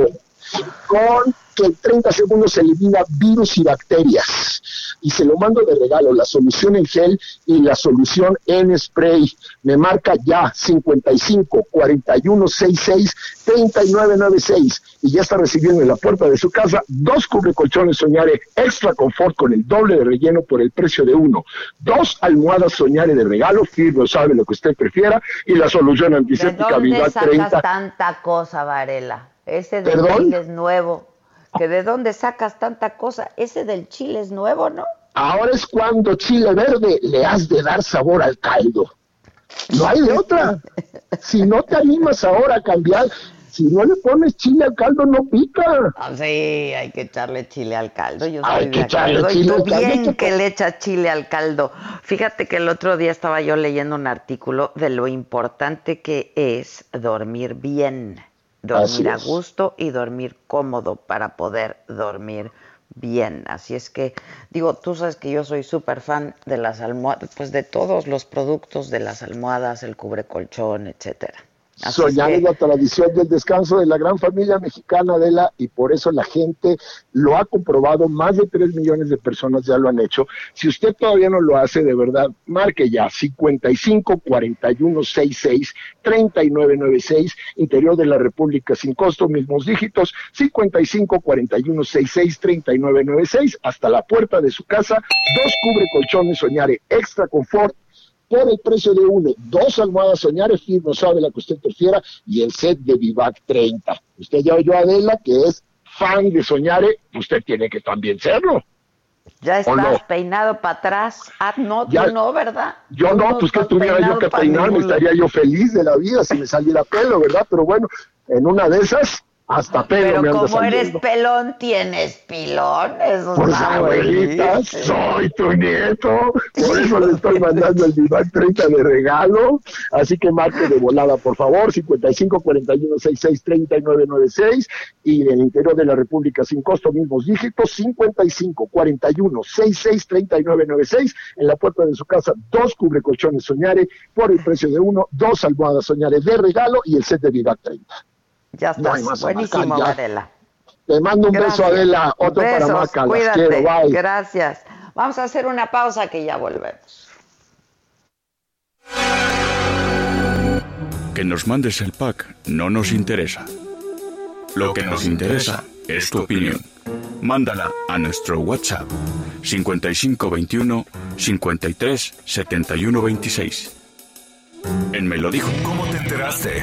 con que en 30 segundos se elimina virus y bacterias. Y se lo mando de regalo, la solución en gel y la solución en spray. Me marca ya 55 41 66 39 96 y ya está recibiendo en la puerta de su casa dos cubre colchones Soñare Extra Confort con el doble de relleno por el precio de uno. Dos almohadas Soñare de regalo, firme, sabe lo que usted prefiera y la solución ¿De antiséptica dónde Vivac sacas 30. tanta cosa, Varela? Ese chile es nuevo. ¿Que de dónde sacas tanta cosa? Ese del chile es nuevo, ¿no? Ahora es cuando chile verde le has de dar sabor al caldo. No hay de otra. Si no te animas ahora a cambiar, si no le pones chile al caldo, no pica. Ah, Sí, hay que echarle chile al caldo. Yo Hay que echarle chile al caldo, bien que le echas chile al caldo. Fíjate que el otro día estaba yo leyendo un artículo de lo importante que es dormir bien, dormir a gusto y dormir cómodo para poder dormir bien. Así es que, digo, tú sabes que yo soy súper fan de las almohadas, pues de todos los productos de las almohadas, el cubre colchón, etcétera. Soñar es la tradición del descanso de la gran familia mexicana de la y por eso la gente lo ha comprobado, más de 3 millones de personas ya lo han hecho. Si usted todavía no lo hace, de verdad, marque ya 55 41 66 39 96, interior de la República sin costo, mismos dígitos, 55 41 66 39 96, hasta la puerta de su casa, dos cubre colchones Soñare Extra Confort por el precio de uno, dos almohadas Soñare firme, sabe la que usted prefiera, y el set de Vivac 30. Usted ya oyó a Adela, que es fan de Soñare, usted tiene que también serlo. Ya ¿O estás no? peinado para atrás. Ah, no, tú Ya- no, ¿verdad? Yo Tú no, pues que tuviera yo que peinarme, estaría yo feliz de la vida si me saliera pelo, ¿verdad? Pero bueno, en una de esas, hasta pelo Pero me como eres pelón, tienes pilones. Pues abuelita, soy tu nieto, por eso le estoy mandando el Vivac 30 de regalo, así que marque de volada, por favor, 55 41 66 39 96 y en el interior de la República sin costo, mismos dígitos, 55 41 66 39 96 en la puerta de su casa, dos cubrecolchones Soñare. Por el precio de uno, dos almohadas Soñare de regalo y el set de Vivac 30. Ya No estás. Buenísimo, ya. Adela. Te mando un Gracias. beso, Adela, otro Besos, para Maca, las cuídate. quiero, bye. Gracias. Vamos a hacer una pausa que ya volvemos. Que nos mandes el pack no nos interesa. Lo que nos interesa es tu opinión. Mándala a nuestro WhatsApp 5521 53 71 26. En Me lo dijo. ¿Cómo te enteraste?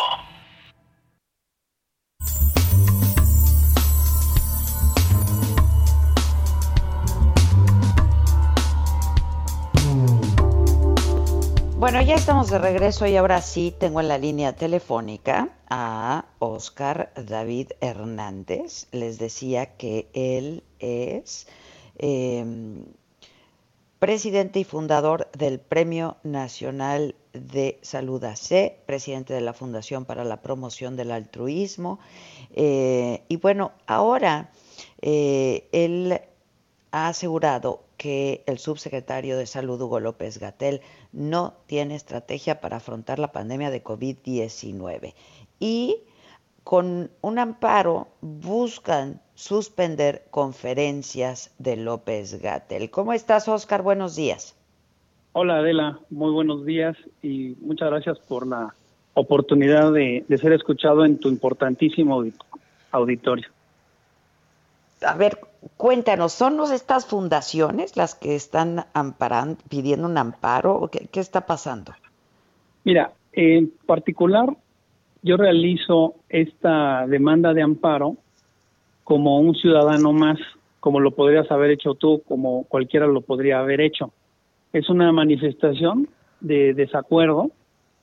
Bueno, ya estamos de regreso y ahora sí tengo en la línea telefónica a Oscar David Hernández. Les decía que él es eh, presidente y fundador del Premio Nacional de Salud AC, presidente de la Fundación para la Promoción del Altruismo. Eh, y bueno, ahora eh, él ha asegurado que el subsecretario de Salud, Hugo López Gatel, no tiene estrategia para afrontar la pandemia de COVID-19. Y con un amparo buscan suspender conferencias de López Gatel. ¿Cómo estás, Oscar? Buenos días. Hola Adela, muy buenos días y muchas gracias por la oportunidad de, de ser escuchado en tu importantísimo audi- auditorio. A ver, cuéntanos, ¿son estas fundaciones las que están amparando, pidiendo un amparo? ¿O ¿Qué, qué está pasando? Mira, en particular, yo realizo esta demanda de amparo como un ciudadano más, como lo podrías haber hecho tú, como cualquiera lo podría haber hecho. Es una manifestación de desacuerdo,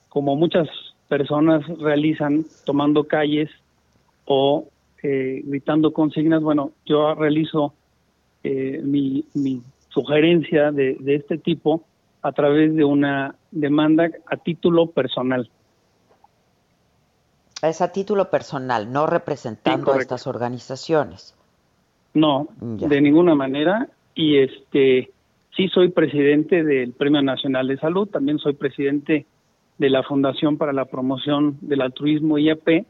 como muchas personas realizan tomando calles o eh, gritando consignas. Bueno, yo realizo eh, mi, mi sugerencia de, de este tipo a través de una demanda a título personal. Es a título personal, no representando a estas organizaciones. No, Ya. de ninguna manera. Y este, sí soy presidente del Premio Nacional de Salud, también soy presidente de la Fundación para la Promoción del Altruismo IAP,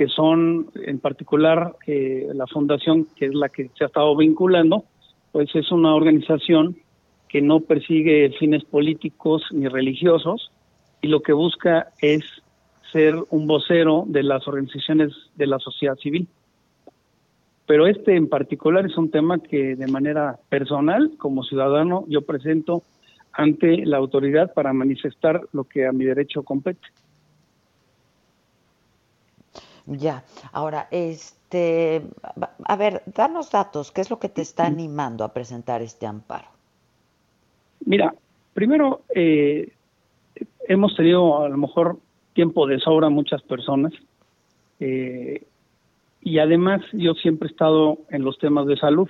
que son en particular la fundación que es la que se ha estado vinculando, pues es una organización que no persigue fines políticos ni religiosos y lo que busca es ser un vocero de las organizaciones de la sociedad civil. Pero este en particular es un tema que de manera personal, como ciudadano, yo presento ante la autoridad para manifestar lo que a mi derecho compete. Ya, ahora, este, a- ver, danos datos, ¿qué es lo que te está animando a presentar este amparo? Mira, primero, eh, hemos tenido a lo mejor tiempo de sobra muchas personas eh, y además yo siempre he estado en los temas de salud.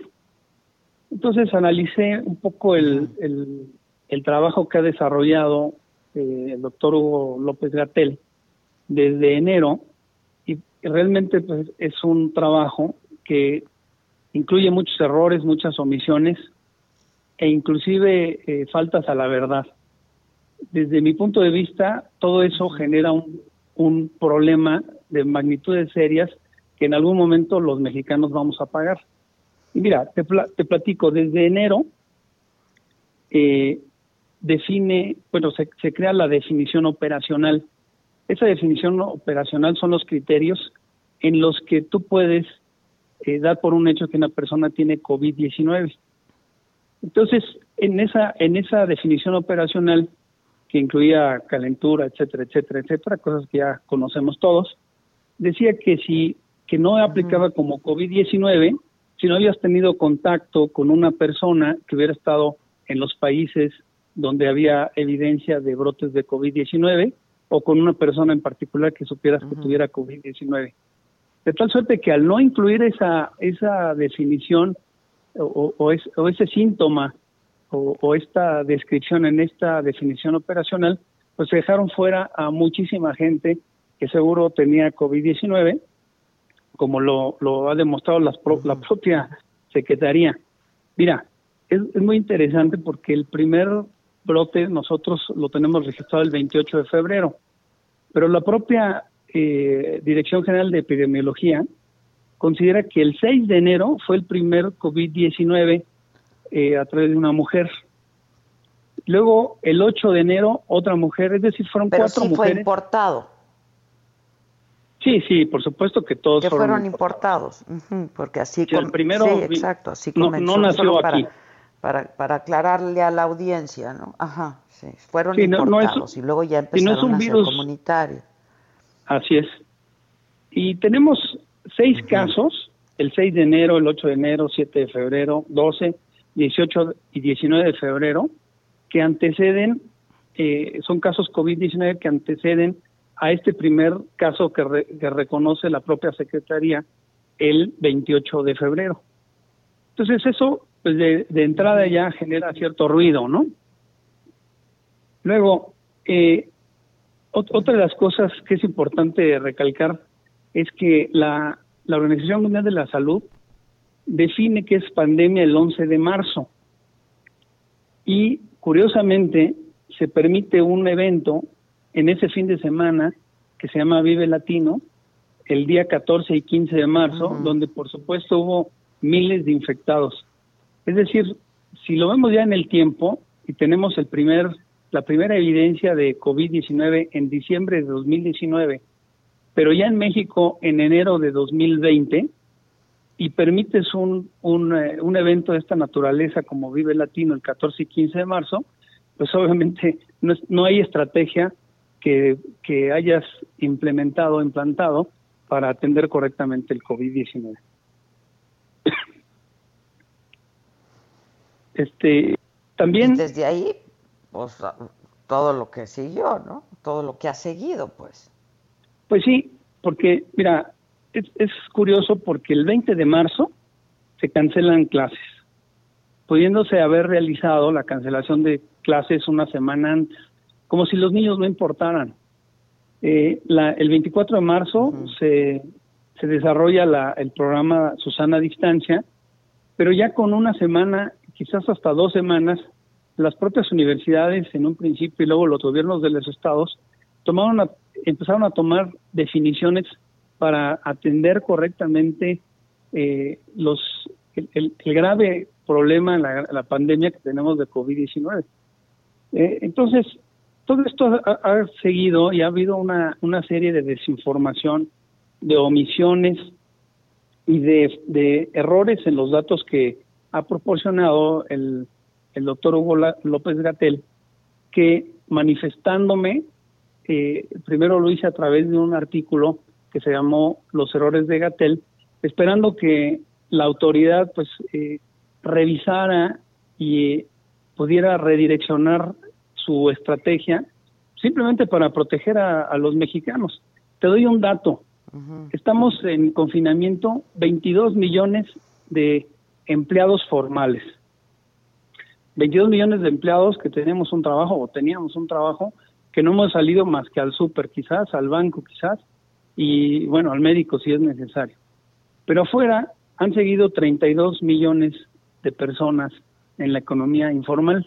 Entonces analicé un poco el, el, el trabajo que ha desarrollado eh, el doctor Hugo López Gatel desde enero realmente pues, es un trabajo que incluye muchos errores, muchas omisiones e inclusive eh, faltas a la verdad. Desde mi punto de vista, todo eso genera un, un problema de magnitudes serias que en algún momento los mexicanos vamos a pagar. Y mira, te, pla- te platico, desde enero eh, define, bueno, se, se crea la definición operacional esa definición operacional son los criterios en los que tú puedes eh, dar por un hecho que una persona tiene COVID-19. Entonces, en esa, en esa definición operacional, que incluía calentura, etcétera, etcétera, etcétera, cosas que ya conocemos todos, decía que si que no aplicaba como COVID-19 si no habías tenido contacto con una persona que hubiera estado en los países donde había evidencia de brotes de COVID-19 o con una persona en particular que supieras que tuviera COVID-19. De tal suerte que al no incluir esa, esa definición o, o, ese síntoma o, o, esta descripción en esta definición operacional, pues se dejaron fuera a muchísima gente que seguro tenía COVID-19, como lo, lo ha demostrado la propia Secretaría. Mira, es, es muy interesante porque el primer brote nosotros lo tenemos registrado el 28 de febrero, pero la propia eh, Dirección General de Epidemiología considera que el 6 de enero fue el primer COVID-19 eh, a través de una mujer. Luego, el 8 de enero, otra mujer, es decir, fueron Pero cuatro sí mujeres. fue importado. Sí, sí, por supuesto que todos Que fueron, fueron importados. Ujú, porque así... Sí, el primero sí, exacto, así no- comenzó. no nació solo para, aquí. Para, para aclararle a la audiencia, ¿no? Ajá, sí. Fueron Sí, no- no es- importados y luego ya y no es empezaron un a ser virus- comunitarios. Así es. Y tenemos seis casos, el 6 de enero, el 8 de enero, 7 de febrero, 12, 18 y 19 de febrero, que anteceden, eh, son casos COVID-19 que anteceden a este primer caso que, re- que reconoce la propia Secretaría el 28 de febrero. Entonces eso, pues de, de entrada ya genera cierto ruido, ¿no? Luego, eh, ot- otra de las cosas que es importante recalcar es que la, la Organización Mundial de la Salud define que es pandemia el 11 de marzo y curiosamente se permite un evento en ese fin de semana que se llama Vive Latino el día 14 y 15 de marzo, donde por supuesto hubo miles de infectados. Es decir, si lo vemos ya en el tiempo y tenemos el primer la primera evidencia de COVID-19 en diciembre de 2019, pero ya en México en enero de 2020 y permites un, un, eh, un evento de esta naturaleza como Vive Latino el 14 y 15 de marzo, pues obviamente no, es- no hay estrategia que, que hayas implementado, implantado para atender correctamente el COVID-19. Este, también Y desde ahí, pues todo lo que siguió, ¿no? Todo lo que ha seguido, pues. Pues sí, porque, mira, es, es curioso porque el 20 de marzo se cancelan clases, pudiéndose haber realizado la cancelación de clases una semana antes, como si los niños no importaran. Eh, la- el 24 de marzo se, se desarrolla la- el programa Susana a Distancia, pero ya con una semana, quizás hasta dos semanas, las propias universidades en un principio y luego los gobiernos de los estados tomaron a- empezaron a tomar definiciones para atender correctamente eh, los el, el- grave problema, la, la pandemia que tenemos de COVID-19. Eh, entonces, todo esto ha, ha seguido y ha habido una, una serie de desinformación, de omisiones y de, de errores en los datos que ha proporcionado el, el doctor Hugo López Gatel, que manifestándome, eh, primero lo hice a través de un artículo que se llamó Los errores de Gatel, esperando que la autoridad pues eh, revisara y eh, pudiera redireccionar su estrategia simplemente para proteger a, a los mexicanos. Te doy un dato. Estamos en confinamiento 22 millones de empleados formales. 22 millones de empleados que tenemos un trabajo o teníamos un trabajo que no hemos salido más que al súper quizás, al banco quizás y bueno, al médico si es necesario. Pero afuera han seguido 32 millones de personas en la economía informal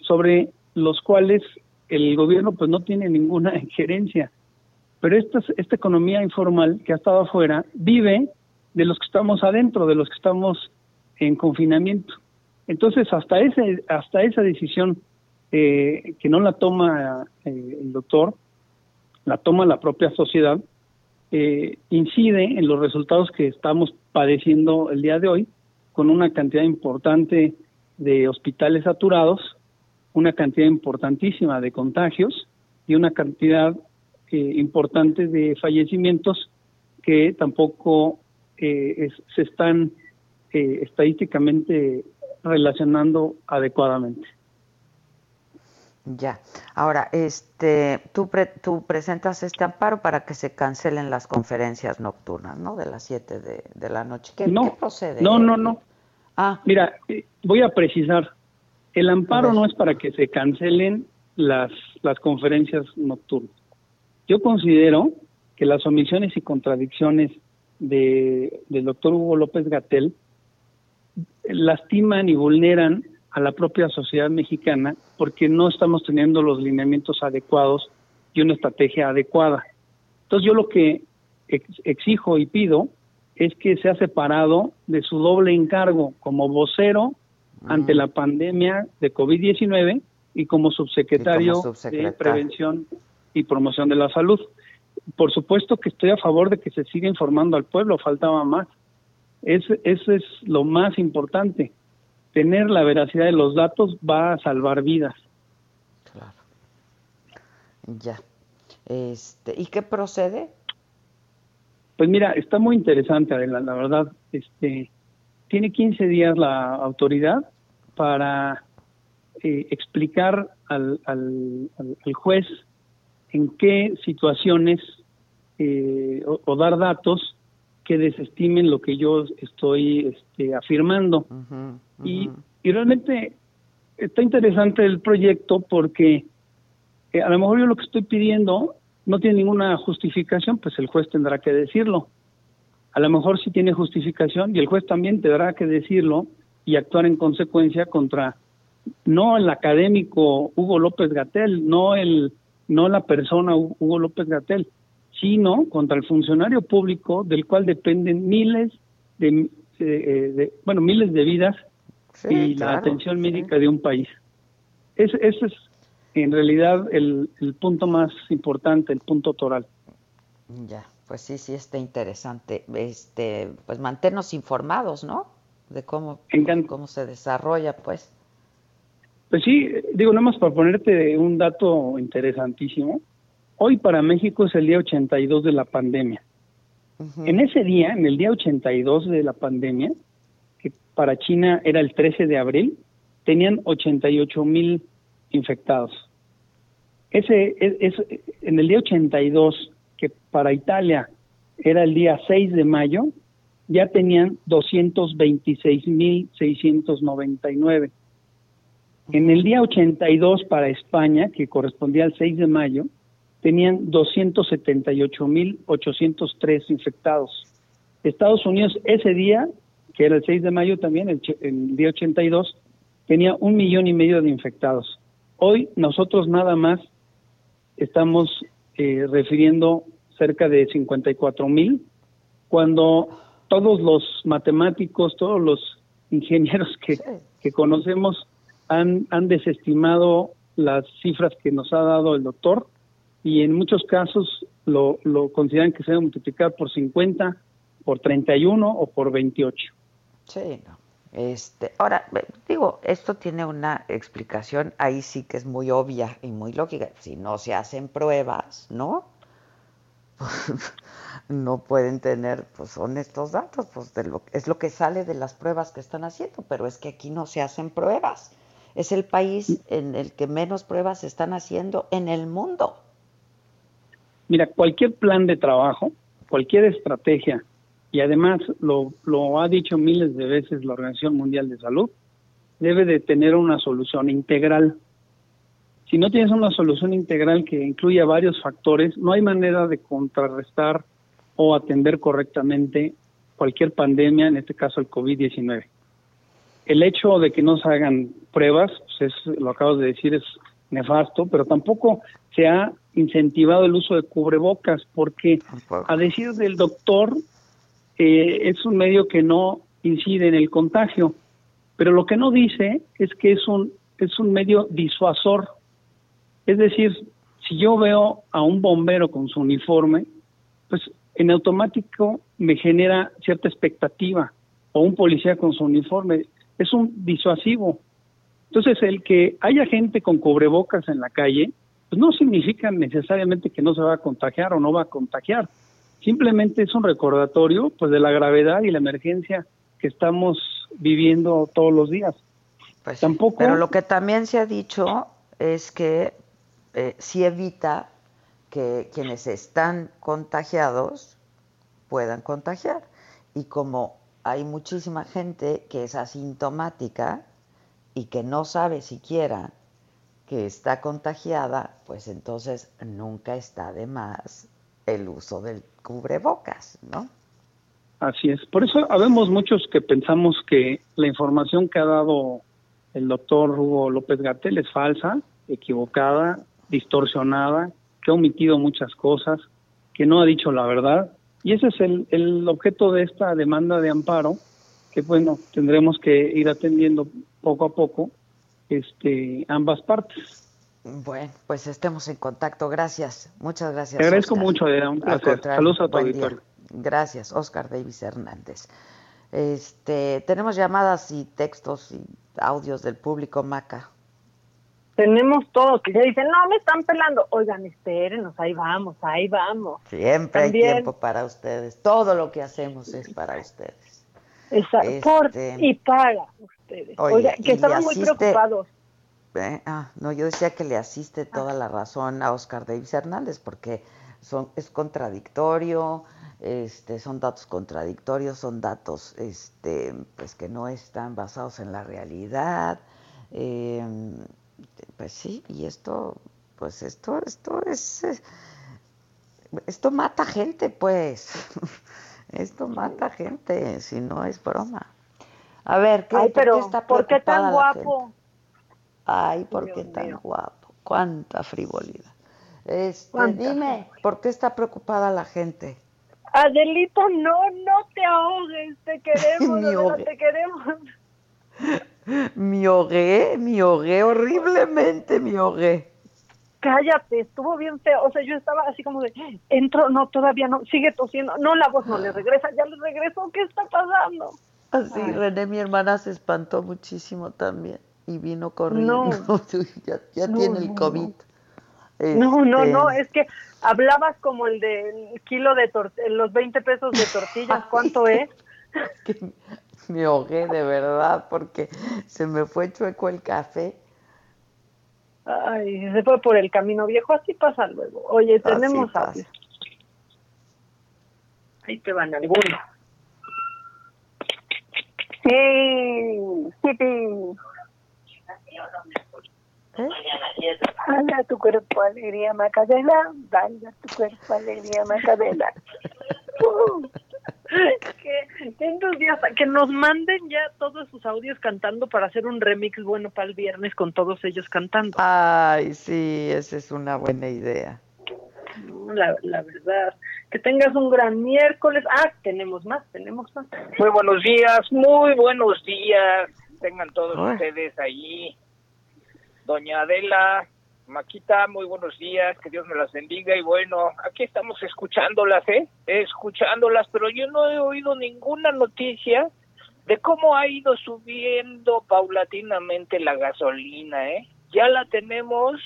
sobre los cuales el gobierno pues no tiene ninguna injerencia. Pero esta, esta economía informal que ha estado afuera vive de los que estamos adentro, de los que estamos en confinamiento. Entonces, hasta ese, hasta esa decisión eh, que no la toma eh, el doctor, la toma la propia sociedad, eh, incide en los resultados que estamos padeciendo el día de hoy, con una cantidad importante de hospitales saturados, una cantidad importantísima de contagios y una cantidad eh, importante de fallecimientos que tampoco eh, se están eh, estadísticamente relacionando adecuadamente. Ya. Ahora, este, tú, tú presentas este amparo para que se cancelen las conferencias nocturnas, ¿no? De las 7 de, la noche. ¿Qué, no, procede? No, no, no. Ah. Mira, eh, voy a precisar. El amparo no es para que se cancelen las, las conferencias nocturnas. Yo considero que las omisiones y contradicciones de, del doctor Hugo López Gatel lastiman y vulneran a la propia sociedad mexicana porque no estamos teniendo los lineamientos adecuados y una estrategia adecuada. Entonces yo lo que exijo y pido es que sea separado de su doble encargo como vocero ante la pandemia de COVID-19 y como subsecretario, de Prevención y Promoción de la Salud. Por supuesto que estoy a favor de que se siga informando al pueblo, faltaba más. Eso es lo más importante. Tener la veracidad de los datos va a salvar vidas. Claro. Ya. Este, ¿Y qué procede? Pues mira, está muy interesante, la, la verdad. Este, tiene 15 días la autoridad para eh, explicar al, al, juez en qué situaciones eh, o, dar datos que desestimen lo que yo estoy este, afirmando. Y, y, realmente está interesante el proyecto porque eh, a lo mejor yo lo que estoy pidiendo no tiene ninguna justificación, pues el juez tendrá que decirlo. A lo mejor sí tiene justificación y el juez también tendrá que decirlo y actuar en consecuencia contra no el académico Hugo López Gatel, no el no la persona Hugo López Gatel, sino contra el funcionario público del cual dependen miles de, eh, bueno miles de vidas y la atención médica de un país. Ese, ese es en realidad el, el punto más importante, el punto toral. Ya, pues sí, sí está interesante. Este, pues mantenernos informados, ¿no? De cómo, cómo se desarrolla, pues. Pues sí, digo, nada más para ponerte un dato interesantísimo. Hoy para México es el día 82 de la pandemia. En ese día, en el día 82 de la pandemia, que para China era el 13 de abril, tenían 88 mil infectados. Ese es, en el día 82, que para Italia era el día 6 de mayo, ya tenían 226.699. En el día 82 para España, que correspondía al 6 de mayo, tenían 278.803 infectados. Estados Unidos ese día, que era el 6 de mayo también, el, el día 82, tenía un millón y medio de infectados. Hoy nosotros nada más estamos eh, refiriendo cerca de 54 mil, cuando todos los matemáticos, todos los ingenieros que, que conocemos han, han desestimado las cifras que nos ha dado el doctor y en muchos casos lo, lo consideran que se debe multiplicar por 50, por 31 o por 28. Sí, no. Este, ahora, digo, esto tiene una explicación ahí sí que es muy obvia y muy lógica. Si no se hacen pruebas, ¿no? no pueden tener, pues son estos datos, pues de lo, es lo que sale de las pruebas que están haciendo, pero es que aquí no se hacen pruebas. Es el país en el que menos pruebas se están haciendo en el mundo. Mira, cualquier plan de trabajo, cualquier estrategia y además lo, lo ha dicho miles de veces la Organización Mundial de Salud, debe de tener una solución integral. Si no tienes una solución integral que incluya varios factores, no hay manera de contrarrestar o atender correctamente cualquier pandemia, en este caso el COVID-19. El hecho de que no se hagan pruebas, pues es, lo acabas de decir, es nefasto, pero tampoco se ha incentivado el uso de cubrebocas, porque a decir del doctor, eh, es un medio que no incide en el contagio, pero lo que no dice es que es un, es un medio disuasor. Es decir, si yo veo a un bombero con su uniforme, pues en automático me genera cierta expectativa, o un policía con su uniforme, es un disuasivo. Entonces, el que haya gente con cubrebocas en la calle, pues no significa necesariamente que no se va a contagiar o no va a contagiar. Simplemente es un recordatorio pues de la gravedad y la emergencia que estamos viviendo todos los días. Pues, Tampoco Pero lo que también se ha dicho es que eh, sí evita que quienes están contagiados puedan contagiar. Y como hay muchísima gente que es asintomática y que no sabe siquiera que está contagiada, pues entonces nunca está de más el uso del cubrebocas, ¿no? Así es. Por eso habemos muchos que pensamos que la información que ha dado el doctor Hugo López Gatel es falsa, equivocada, distorsionada, que ha omitido muchas cosas, que no ha dicho la verdad. Y ese es el, el objeto de esta demanda de amparo, que bueno, tendremos que ir atendiendo poco a poco este, ambas partes. Bueno, pues estemos en contacto. Gracias. Muchas gracias. Te agradezco Oscar. mucho, Adela, un placer. Saludos a tu auditorio. Gracias, Oscar Davis Hernández. Este, tenemos llamadas y textos y audios del público, Maca. Tenemos todos que ya dicen, no, me están pelando. Oigan, espérenos, ahí vamos, ahí vamos. Siempre También- hay tiempo para ustedes. Todo lo que hacemos es para ustedes. Exacto, por Este- y para ustedes. Oye, Oiga, y que estaban muy asiste- preocupados. Eh, ah, no, yo decía que le asiste toda la razón a Oscar Davis Hernández porque son, es contradictorio, este, son datos contradictorios, son datos este, pues que no están basados en la realidad. eh, pues sí, y esto, pues esto, esto es, esto mata gente, pues. Esto mata gente, si no es broma. A ver, ¿qué, Ay, por pero qué está ¿por qué tan guapo? Ay, ¿por Dios qué tan mío. guapo? Cuánta frivolidad. Este, Cuánta dime, ¿por qué está preocupada la gente? Adelito, no, no te ahogues, te queremos, te queremos. Me ahogué, me ahogué horriblemente, me ahogué. Cállate, estuvo bien feo. O sea, yo estaba así como de, entro, no, todavía no, sigue tosiendo. No, la voz no le regresa, ya le regresó, ¿qué está pasando? Así, Ay. René, mi hermana, se espantó muchísimo también y vino corriendo. No. ya ya No, tiene el COVID. No, no, Este, no, es que hablabas como el del kilo de tortillas, los 20 pesos de tortillas, ¿cuánto es? Me ahogué de verdad porque se me fue chueco el café. Ay, se fue por el camino viejo, así pasa luego. Oye, tenemos pasa. audio. Ahí te van algunos. Sí, sí, sí. Dale a tu cuerpo alegría, Macadela. Dale a tu cuerpo alegría, Macadela. Uh, qué entusiasta. Que nos manden ya todos sus audios cantando para hacer un remix bueno para el viernes con todos ellos cantando. Ay, sí, esa es una buena idea. La, la verdad. Que tengas un gran miércoles. Ah, tenemos más, tenemos más. Muy buenos días, muy buenos días. Tengan todos Ay. ustedes ahí. Doña Adela, Maquita, muy buenos días, que Dios me las bendiga. Y bueno, aquí estamos escuchándolas, ¿eh? Escuchándolas, pero yo no he oído ninguna noticia de cómo ha ido subiendo paulatinamente la gasolina, ¿eh? Ya la tenemos,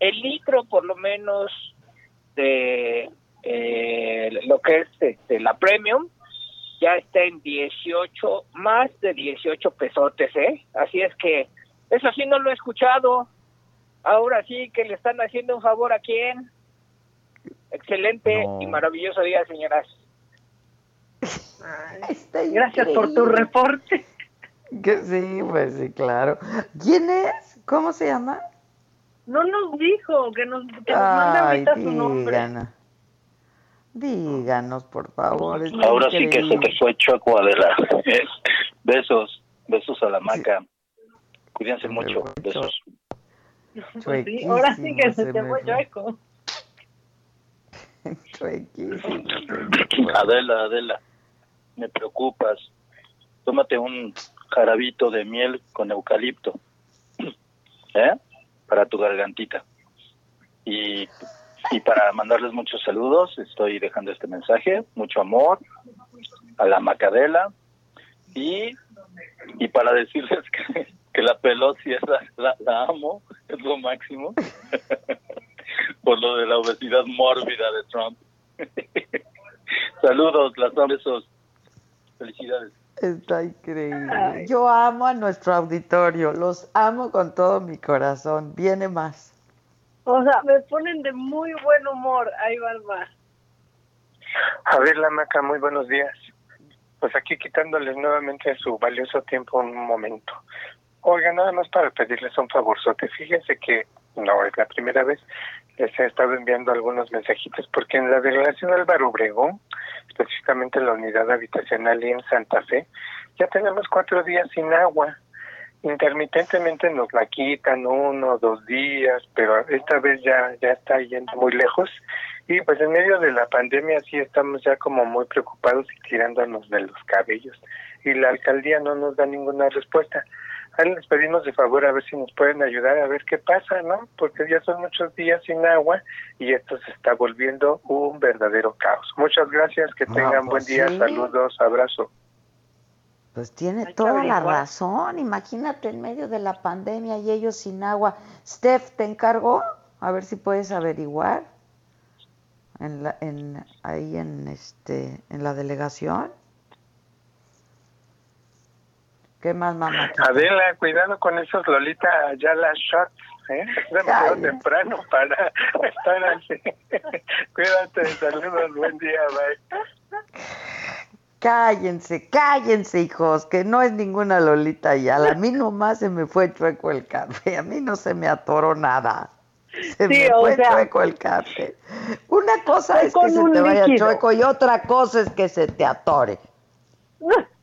el litro por lo menos de eh, lo que es este, la premium, ya está en 18, más de 18 pesotes, ¿eh? Así es que eso sí no lo he escuchado. Ahora sí que le están haciendo un favor a quién. Excelente No. y maravilloso día, señoras. Gracias por tu reporte. Que sí, pues sí, claro. ¿Quién es? ¿Cómo se llama? No nos dijo que nos, que nos mande Ay, ahorita su nombre. díganos. Por favor. es Ahora sí que se te fue chueco, Adela. besos, besos a la maca. Cuídense mucho, besos. Sí, ahora sí que se, se te fue. Chuequísimo. Adela, Adela, me preocupas. Tómate un jarabito de miel con eucalipto. ¿Eh? Para tu gargantita. Y, y para mandarles muchos saludos, estoy dejando este mensaje, mucho amor a la Macadela y, y para decirles que, que la Pelosi es la, la, amo, es lo máximo, por lo de la obesidad mórbida de Trump. Saludos, las besos. Felicidades. Está increíble. Yo amo a nuestro auditorio, los amo con todo mi corazón. Viene más. O sea, me ponen de muy buen humor. Ahí va el más. A ver, la Maca, muy buenos días. Pues aquí quitándoles nuevamente su valioso tiempo un momento. Oiga, nada más para pedirles un favorzote. Fíjense que no es la primera vez. Les he estado enviando algunos mensajitos porque en la delegación Álvaro Obregón, específicamente en la unidad habitacional y en Santa Fe, ya tenemos cuatro días sin agua. Intermitentemente nos la quitan uno o dos días, pero esta vez ya, ya está yendo muy lejos. Y pues en medio de la pandemia sí estamos ya como muy preocupados y tirándonos de los cabellos. Y la alcaldía no nos da ninguna respuesta. Ahí les pedimos de favor a ver si nos pueden ayudar a ver qué pasa, ¿no? Porque ya son muchos días sin agua y esto se está volviendo un verdadero caos. Muchas gracias, que tengan buen pues día, sí. saludos, abrazo. Pues tiene toda la razón. Imagínate en medio de la pandemia y ellos sin agua. Steph, te encargo a ver si puedes averiguar en la, en, ahí en este en la delegación. ¿Qué más, mamá? Adela, cuidado con esos Lolita Ayala shots, ¿eh? Es demasiado Ay. temprano para estar así. Cuídate, saludos, buen día, bye. Cállense, cállense, hijos, que no es ninguna Lolita Ayala. A mí nomás se me fue chueco el café, a mí no se me atoró nada. Se Sí, me o fue sea- chueco el café. Una cosa es que se te vaya chueco y otra cosa es que se te atore.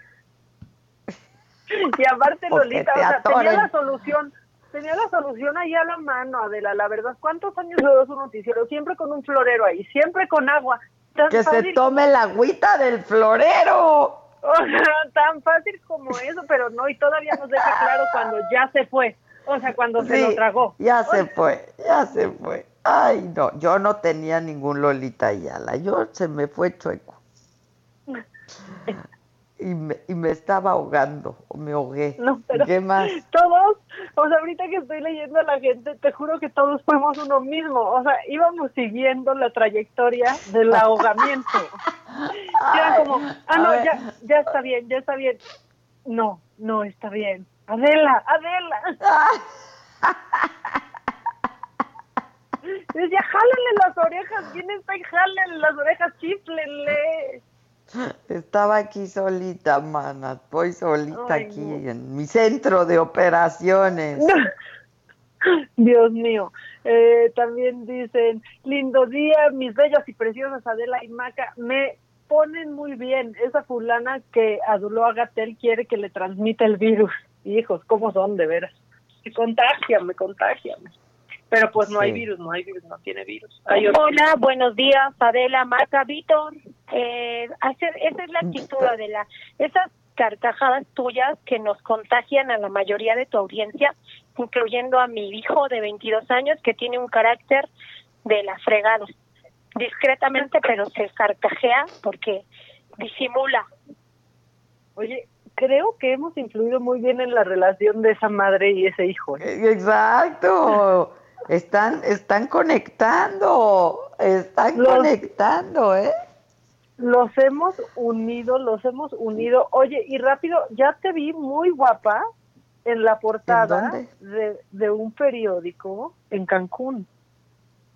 Y aparte, Porque Lolita, o sea, tenía la solución. Tenía la solución ahí a la mano, Adela, la verdad. ¿Cuántos años das un noticiero? Siempre con un florero ahí, siempre con agua. Tan Que se tome la agüita del florero. O sea, tan fácil como eso, pero no, y todavía nos deja claro cuando ya se fue. O sea, cuando se lo tragó. Ya se fue, ya se fue. Ay, no, yo no tenía ningún Lolita Ayala, yo se me fue chueco. Y me, y me estaba ahogando, o me ahogué. No, pero ¿Qué más? todos, o sea, ahorita que estoy leyendo a la gente, te juro que todos fuimos uno mismo. O sea, íbamos siguiendo la trayectoria del ahogamiento. Y era como, ah, no, ver. ya, ya está bien, ya está bien. No, no está bien. Adela, Adela. Decía, jálenle las orejas, ¿quién está? Jálenle las orejas, chiflenle. Estaba aquí solita, mana, voy solita Ay, aquí no. en mi centro de operaciones. Dios mío. Eh, también dicen, lindo día, mis bellas y preciosas Adela y Maca, me ponen muy bien. Esa fulana que aduló a Gatel quiere que le transmita el virus. Hijos, ¿cómo son de veras? Me contagian, me contagian. Pero pues no hay virus, no hay virus, no tiene virus. Hay. Hola, buenos días, Adela, Marca, Víctor. Eh, hacer, esa es la actitud, Adela. Esas carcajadas tuyas que nos contagian a la mayoría de tu audiencia, incluyendo a mi hijo de 22 años que tiene un carácter de la fregada. Discretamente, pero se carcajea porque disimula. Oye, creo que hemos influido muy bien en la relación de esa madre y ese hijo. ¿eh? Exacto. Están, están conectando, están Los- conectando, ¿eh? Los hemos unido, los hemos unido. Oye, y rápido, ya te vi muy guapa en la portada de, de un periódico en Cancún.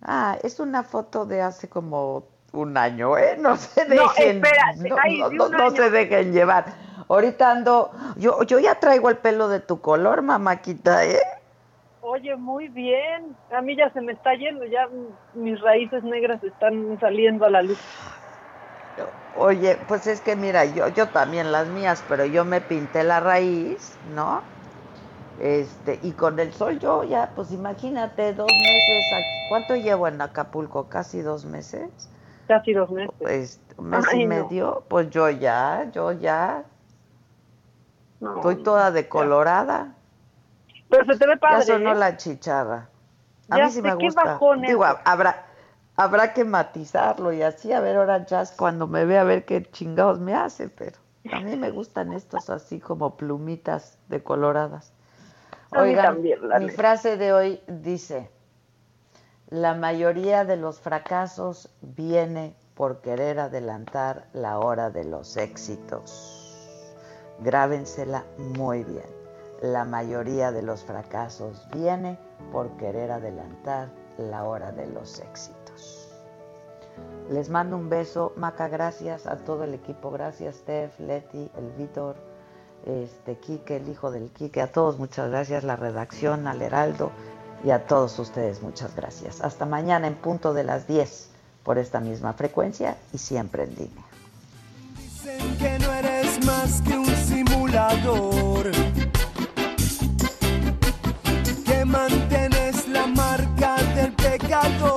Ah, es una foto de hace como un año, ¿eh? No se No, dejen, espérate, no, ay, no, se dejen llevar. Ahorita ando, yo, yo ya traigo el pelo de tu color, mamáquita, ¿eh? Oye, muy bien. A mí ya se me está yendo, ya mis raíces negras están saliendo a la luz. Oye, pues es que mira, yo, yo también las mías, pero yo me pinté la raíz, ¿no? Este, y con el sol yo ya, pues imagínate, dos meses, aquí- ¿cuánto llevo en Acapulco? ¿Casi dos meses? Casi dos meses. Pues, un mes Ay, y no. medio, pues yo ya, yo ya, No, estoy toda decolorada. Pero se te ve Ya padre. sonó ¿eh? la chicharra. A Ya mí sí me qué gusta. bajón Digo, habrá, habrá que matizarlo y así, a ver, ahora Jazz cuando me ve a ver qué chingados me hace, pero a mí me gustan estos así como plumitas decoloradas. A mí Oigan, también, la mi frase de hoy dice, la mayoría de los fracasos viene por querer adelantar la hora de los éxitos. Grábensela muy bien. La mayoría de los fracasos viene por querer adelantar la hora de los éxitos. Les mando un beso, Maca, gracias a todo el equipo, gracias Steph, Leti, el Víctor, este Quique, el hijo del Quique, a todos muchas gracias, la redacción, al Heraldo y a todos ustedes muchas gracias. Hasta mañana en punto de las 10 por esta misma frecuencia y siempre en línea. Dicen que no eres más que un simulador. Que mantienes la marca del pecador.